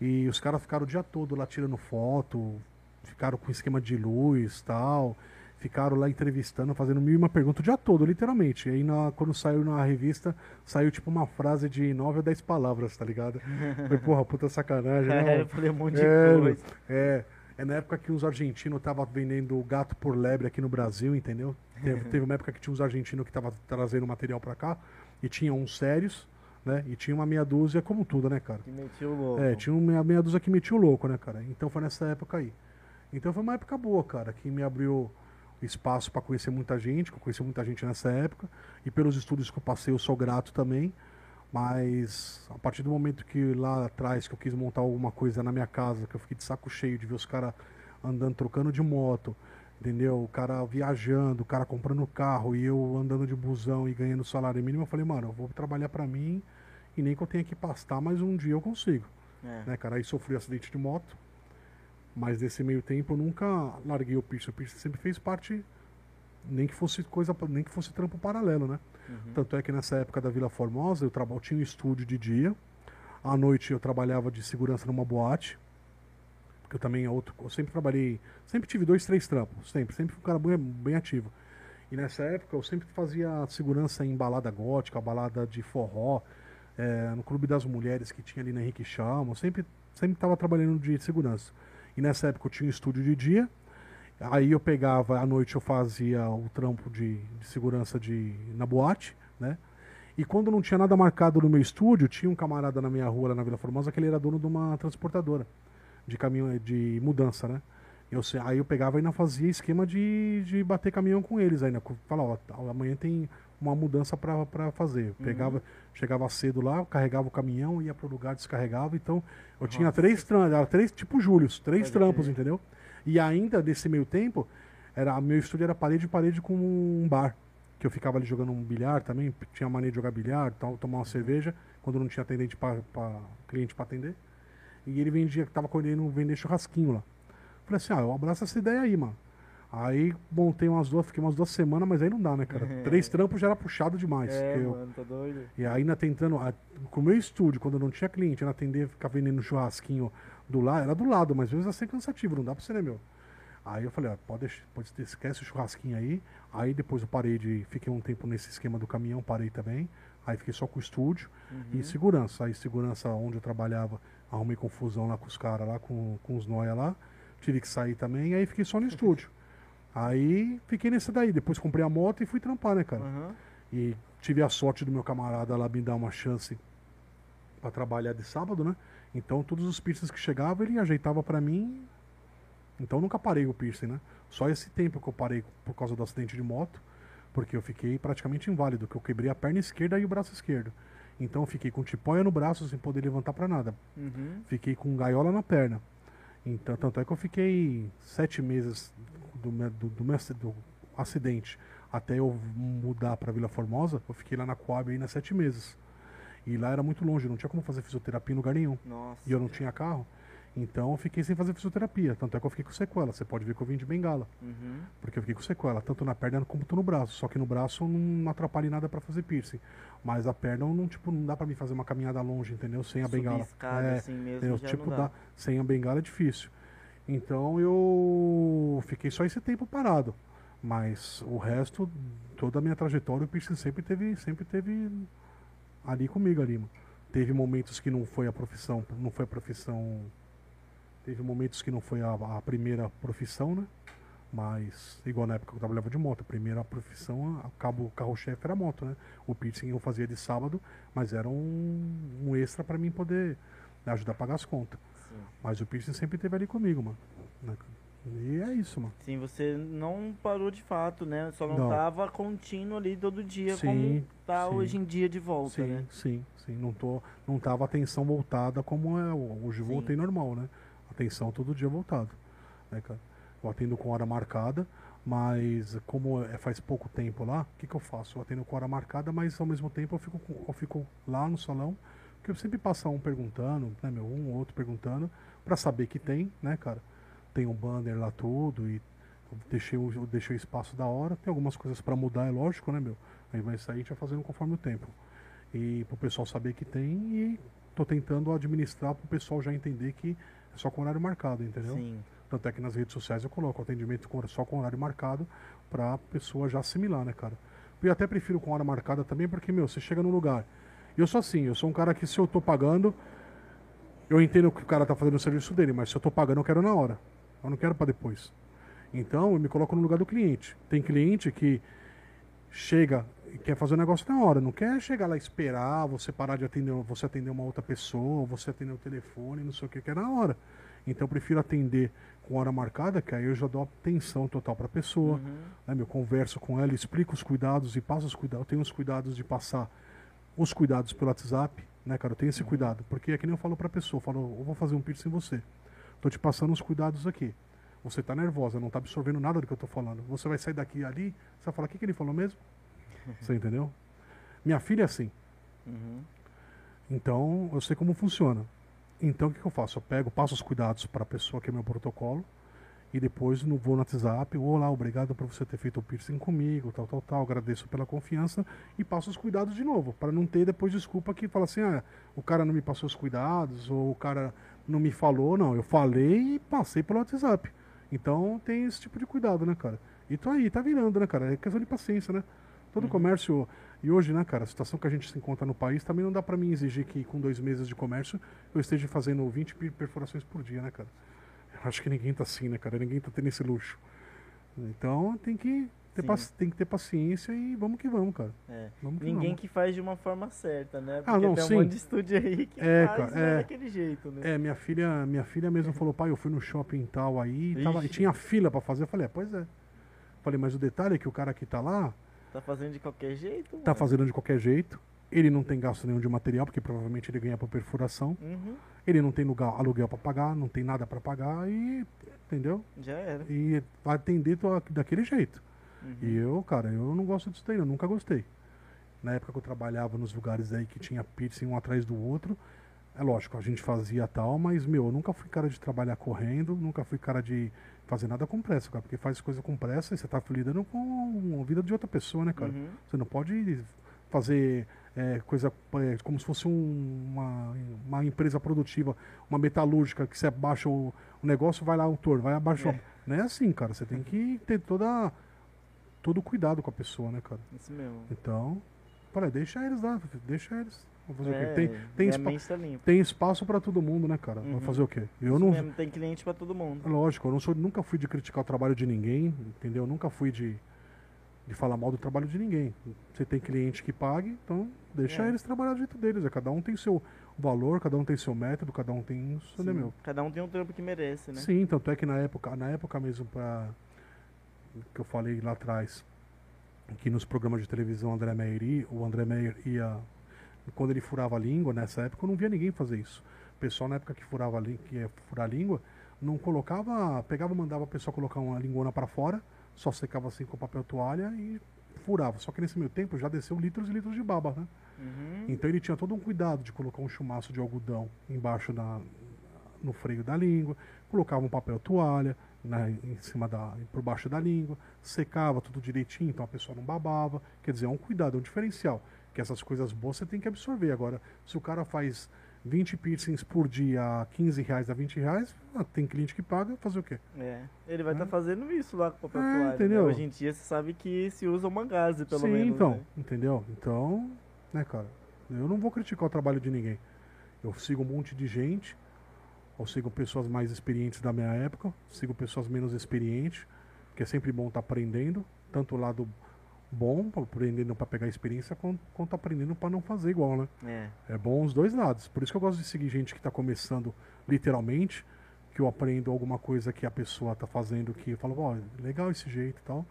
E os caras ficaram o dia todo lá tirando foto, ficaram com esquema de luz tal, ficaram lá entrevistando, fazendo mil e uma pergunta o dia todo, literalmente. E aí na- quando saiu na revista, saiu tipo uma frase de nove ou dez palavras, tá ligado? Foi, porra, puta sacanagem, né? É, eu falei um monte de É, coisa. É, é na época que os argentinos estavam vendendo gato por lebre aqui no Brasil, entendeu? Teve, teve uma época que tinha uns argentinos que estavam trazendo material pra cá, e tinha uns sérios, né? E tinha uma meia dúzia, como tudo, né, cara? Que metia o louco. É, tinha uma meia, meia dúzia que metia o louco, né, cara? Então foi nessa época aí. Então foi uma época boa, cara, que me abriu espaço pra conhecer muita gente, que eu conheci muita gente nessa época, e pelos estudos que eu passei eu sou grato também, Mas a partir do momento que lá atrás que eu quis montar alguma coisa na minha casa, que eu fiquei de saco cheio de ver os caras andando, trocando de moto, entendeu? O cara viajando, o cara comprando carro e eu andando de busão e ganhando salário mínimo, eu falei, mano, eu vou trabalhar pra mim e nem que eu tenha que pastar, mas um dia eu consigo, É. né, cara? Aí sofri acidente de moto, mas nesse meio tempo eu nunca larguei o piercing. O piercing sempre fez parte, nem que fosse coisa, nem que fosse trampo paralelo, né? Uhum. Tanto é que nessa época da Vila Formosa eu, traba- eu tinha um estúdio de dia, à noite eu trabalhava de segurança numa boate, porque eu também é outro, eu sempre trabalhei, sempre tive dois, três trampos, sempre, sempre fui um cara bem, bem ativo. E nessa época eu sempre fazia segurança em balada gótica, balada de forró, eh, no Clube das Mulheres que tinha ali na Henrique Chamo, eu sempre sempre estava trabalhando de segurança. E nessa época eu tinha um estúdio de dia, Aí eu pegava, à noite eu fazia o trampo de, de segurança de, na boate, né? E quando não tinha nada marcado no meu estúdio, tinha um camarada na minha rua, lá na Vila Formosa, que ele era dono de uma transportadora de caminhão, de mudança, né? Eu, aí eu pegava e ainda fazia esquema de, de bater caminhão com eles ainda. Falava, ó, tá, amanhã tem uma mudança pra fazer. Pegava, chegava cedo lá, carregava o caminhão, ia pro lugar, descarregava. Então, eu tinha Nossa. três trampos, era três, tipo Július, três Pode trampos, entendeu? E ainda, nesse meio tempo, era meu estúdio era parede parede com um bar. Que eu ficava ali jogando um bilhar também, tinha mania de jogar bilhar, tal, tomar uma cerveja, quando não tinha atendente pra- cliente para atender. E ele vendia, tava querendo vender churrasquinho lá. Falei assim, ah, eu abraço essa ideia aí, mano. Aí montei umas duas, fiquei umas duas semanas, mas aí não dá, né, cara? Três trampos já era puxado demais. É, eu- mano, tá doido. e ainda tentando, com o meu estúdio, quando não tinha cliente, ainda atender, ficar vendendo churrasquinho do lado, era do lado, mas às vezes ia ser cansativo, não dá pra você, né, meu? Aí eu falei, ó, pode, pode esquece o churrasquinho aí. Aí depois eu parei de, fiquei um tempo nesse esquema do caminhão, parei também. Aí fiquei só com o estúdio Uhum. e segurança. Aí segurança onde eu trabalhava, arrumei confusão lá com os caras lá, com, com os noia lá. Tive que sair também, aí fiquei só no estúdio. Aí fiquei nesse daí, depois comprei a moto e fui trampar, né, cara? Aham. E tive a sorte do meu camarada lá me dar uma chance pra trabalhar de sábado, né? Então todos os piercings que chegavam ele ajeitava pra mim. Então nunca parei o piercing, né? Só esse tempo que eu parei por causa do acidente de moto, porque eu fiquei praticamente inválido, que eu quebrei a perna esquerda e o braço esquerdo. Então eu fiquei com tipóia no braço sem poder levantar pra nada. Uhum. Fiquei com gaiola na perna. Então, tanto é que eu fiquei sete meses do, do, do meu do acidente até eu mudar para Vila Formosa. Eu fiquei lá na Coab ainda sete meses. E lá era muito longe, não tinha como fazer fisioterapia em lugar nenhum. Nossa. E eu não tinha carro. Então eu fiquei sem fazer fisioterapia. Tanto é que eu fiquei com sequela. Você pode ver que eu vim de bengala. Uhum. Porque eu fiquei com sequela, tanto na perna como no braço. Só que no braço não atrapalhei nada para fazer piercing. Mas a perna não, tipo, não dá para mim fazer uma caminhada longe, entendeu? Sem a Subir bengala. escada É, assim mesmo Tipo, dá. dá. sem a bengala é difícil. Então eu fiquei só esse tempo parado. Mas o resto, toda a minha trajetória, o piercing sempre teve, sempre teve ali comigo ali. Teve momentos que não foi a profissão, não foi a profissão. Teve momentos que não foi a, a primeira profissão, né? Mas, igual na época que eu trabalhava de moto, a primeira profissão, a cabo, carro-chefe era moto, né? O piercing eu fazia de sábado, mas era um, um extra para mim poder ajudar a pagar as contas. Mas o piercing sempre esteve ali comigo, mano. E é isso, mano. Sim, você não parou de fato, né? Só não, Não. tava contínuo ali todo dia, Sim, como tá sim. hoje em dia de volta, sim, né? sim, sim. Não, tô, não tava a atenção voltada como é hoje. Sim. Voltei normal, né? Atenção todo dia voltado. Né, cara? Eu atendo com hora marcada, mas como é, faz pouco tempo lá, o que, que eu faço? Eu atendo com hora marcada, mas ao mesmo tempo eu fico, eu fico lá no salão, porque eu sempre passa um perguntando, né, meu, um ou outro perguntando, pra saber que tem, né, cara? Tem um banner lá tudo e deixei, o- deixei o espaço da hora. Tem algumas coisas pra mudar, é lógico, né, meu? Aí vai sair a gente vai fazendo conforme o tempo. E pro pessoal saber que tem e tô tentando administrar pro pessoal já entender que é só com horário marcado, entendeu? Sim. Tanto é que nas redes sociais eu coloco atendimento só com horário marcado pra pessoa já assimilar, né, cara? Eu até prefiro com hora marcada também, porque, meu, você chega num lugar. E eu sou assim, eu sou um cara que se eu tô pagando, eu entendo que o cara tá fazendo o serviço dele, mas se eu tô pagando, eu quero na hora. Eu não quero pra depois. Então, eu me coloco no lugar do cliente. Tem cliente que chega e quer fazer o negócio na hora, não quer chegar lá e esperar, você parar de atender, você atender uma outra pessoa, você atender o telefone, não sei o que, quer na hora. Então eu prefiro atender com hora marcada, que aí eu já dou atenção total para a pessoa, Uhum. né, meu, converso com ela, explico os cuidados e passo os cuidados. Eu tenho os cuidados de passar os cuidados pelo WhatsApp, né, cara? Eu tenho esse cuidado. Porque é que nem eu falo pra pessoa, eu falo, eu vou fazer um piercing em você. Tô te passando os cuidados aqui. Você tá nervosa, não tá absorvendo nada do que eu tô falando. Você vai sair daqui e ali, você vai falar, o que, que ele falou mesmo? Você entendeu? Minha filha é assim. Uhum. Então, eu sei como funciona. Então, o que, que eu faço? Eu pego, passo os cuidados para a pessoa que é meu protocolo e depois no, vou no WhatsApp, olá, obrigado por você ter feito o piercing comigo, tal, tal, tal, agradeço pela confiança e passo os cuidados de novo, para não ter depois desculpa que fala assim, ah, o cara não me passou os cuidados ou o cara não me falou, não, eu falei e passei pelo WhatsApp. Então, tem esse tipo de cuidado, né, cara? E tô aí, tá virando, né, cara? É questão de paciência, né? Todo comércio e hoje, né, cara, a situação que a gente se encontra no país, também não dá pra mim exigir que com dois meses de comércio eu esteja fazendo 20 per- perfurações por dia, né, cara? Acho que ninguém tá assim, né, cara? Ninguém tá tendo esse luxo. Então tem que ter, tem que ter paciência e vamos que vamos, cara. É. Vamos que Ninguém vamos. que faz de uma forma certa, né? Porque Ah, não, tem um sim. monte de estúdio aí que É, faz cara, né, é. daquele jeito, né? É, minha filha, minha filha mesmo falou, pai, eu fui no shopping tal aí e, tava- e tinha fila pra fazer. Eu falei, é, pois é. Falei, mas o detalhe é que o cara que tá lá Tá fazendo de qualquer jeito? tá mano. fazendo de qualquer jeito. Ele não tem gasto nenhum de material, porque provavelmente ele ganha por perfuração. Uhum, Ele não tem lugar, aluguel pra pagar, não tem nada pra pagar e. Entendeu? já era. E vai atender daquele jeito. Uhum. E eu, cara, eu não gosto disso daí, eu nunca gostei. Na época que eu trabalhava nos lugares aí que tinha piercing um atrás do outro, é lógico, a gente fazia tal, mas, meu, eu nunca fui cara de trabalhar correndo, nunca fui cara de fazer nada com pressa, cara, porque faz coisa com pressa e você tá lidando com a vida de outra pessoa, né, cara? Uhum. Você não pode fazer é, coisa é, como se fosse um- uma, uma empresa produtiva, uma metalúrgica, que você abaixa o, o negócio, vai lá o torno, vai abaixo. É. Não é assim, cara. Você tem que ter toda, todo o cuidado com a pessoa, né, cara? Isso mesmo. Então, para deixa eles lá, deixa eles. É, quê? Tem, tem, espa- tá tem espaço para todo mundo, né, cara? Vai Uhum. fazer o quê? Eu Isso não, mesmo, tem cliente pra todo mundo. Lógico, eu não sou, nunca fui de criticar o trabalho de ninguém, entendeu? Nunca fui de, de falar mal do trabalho de ninguém. Você tem cliente que pague, então deixa É. eles trabalhar do jeito deles. É, cada um tem seu valor, cada um tem seu método, cada um tem o seu meu. Cada um tem um trampo que merece, né? Sim, tanto é que na época, na época mesmo pra, que eu falei lá atrás, que nos programas de televisão o André Meyer ia, o André Meyer ia quando ele furava a língua, nessa época eu não via ninguém fazer isso. O pessoal na época que furava que ia furar a língua, não colocava, pegava e mandava a pessoa colocar uma lingona para fora, só secava assim com papel toalha e furava. Só que nesse meio tempo já desceu litros e litros de baba, né? Uhum. Então ele tinha todo um cuidado de colocar um chumaço de algodão embaixo da, no freio da língua, colocava um papel toalha na, em cima da, por baixo da língua, secava tudo direitinho, então a pessoa não babava. Quer dizer, é um cuidado, é um diferencial. Que essas coisas boas você tem que absorver. Agora, se o cara faz 20 piercings por dia a 15 reais a 20 reais, ah, tem cliente que paga, fazer o quê? É. Ele vai estar É. fazendo isso lá com o papel É, toalha. né? entendeu? Hoje em dia você sabe que se usa uma gaze, pelo Sim, menos. então, né? entendeu? Então, né, cara, eu não vou criticar o trabalho de ninguém. Eu sigo um monte de gente, eu sigo pessoas mais experientes da minha época, sigo pessoas menos experientes, que é sempre bom estar aprendendo, tanto o lado bom, aprendendo para pegar experiência, quanto, quanto aprendendo para não fazer igual, né? É. É bom os dois lados. Por isso que eu gosto de seguir gente que está começando literalmente, que eu aprendo alguma coisa que a pessoa está fazendo, que eu falo, ó, legal esse jeito e tal.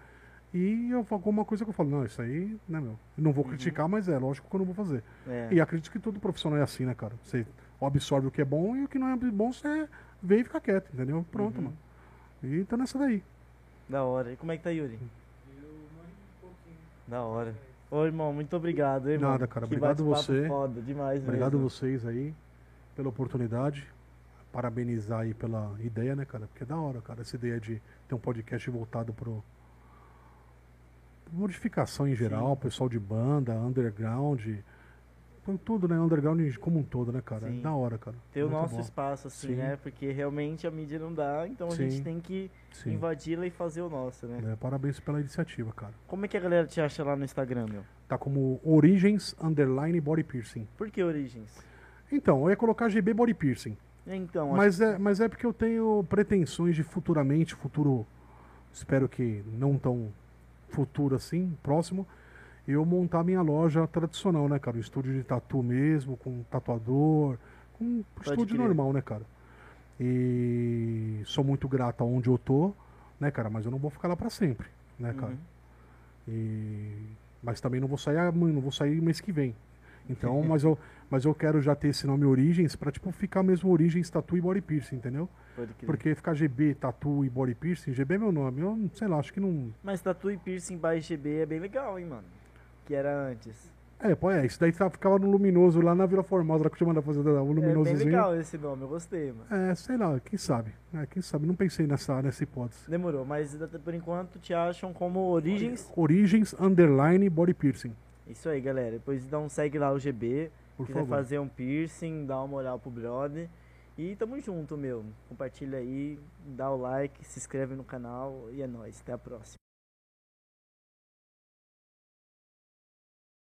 E eu alguma coisa que eu falo, não, isso aí, né, meu? Eu não vou criticar, mas é lógico que eu não vou fazer. É. E acredito que todo profissional é assim, né, cara? Você absorve o que é bom e o que não é bom, você vem e fica quieto, entendeu? Pronto, Uhum. mano. E tá nessa daí. Da hora. E como é que tá, Yuri? Eu manjo um pouquinho. Da hora. Ô, irmão, muito obrigado, irmão. Nada, cara. Que Obrigado você. Foda, demais Obrigado mesmo. vocês aí pela oportunidade. Parabenizar aí pela ideia, né, cara? Porque é da hora, cara, essa ideia de ter um podcast voltado pro modificação em geral, Sim. pessoal de banda, underground, foi tudo, né? Underground como um todo, né, cara? Sim. Da hora, cara. Ter o nosso bom. espaço, assim, Sim. né? Porque realmente a mídia não dá, então a gente Sim. tem que Sim. invadi-la e fazer o nosso, né? É, parabéns pela iniciativa, cara. Como é que a galera te acha lá no Instagram, meu? Tá como Origens Underline Body Piercing. Por que Origens? Então, eu ia colocar GB Body Piercing. Então, acho Mas é, mas é porque eu tenho pretensões de futuramente, futuro, espero que não tão futuro assim, próximo, eu montar minha loja tradicional, né, cara? Um estúdio de tatu mesmo, com tatuador, com um Pode estúdio crer. normal, né, cara? E sou muito grato aonde eu tô, né, cara? Mas eu não vou ficar lá pra sempre, né, cara? Uhum. E... Mas também não vou sair amanhã, não vou sair mês que vem. Então, mas eu, mas eu quero já ter esse nome Origens pra, tipo, ficar mesmo Origens Tatu e Body Piercing, entendeu? Porque ficar GB, Tatu e Body Piercing, GB é meu nome. Eu, não- sei lá, acho que não... Mas Tatu e Piercing by GB é bem legal, hein, mano. Que era antes. É, pô, é, isso daí tá- ficava no Luminoso lá na Vila Formosa, lá que eu mandava fazer o É bem Luminosozinho. legal esse nome, eu gostei, mano. É, sei lá, quem sabe. É, quem sabe, não pensei nessa, nessa hipótese. Demorou, mas por enquanto te acham como Origens. Origens, underline, body piercing, Isso aí, galera. Depois então segue lá o GB. por quiser favor. fazer um piercing, dá uma moral pro brother. E tamo junto, meu. Compartilha aí, dá o like, se inscreve no canal e é nóis. Até a próxima.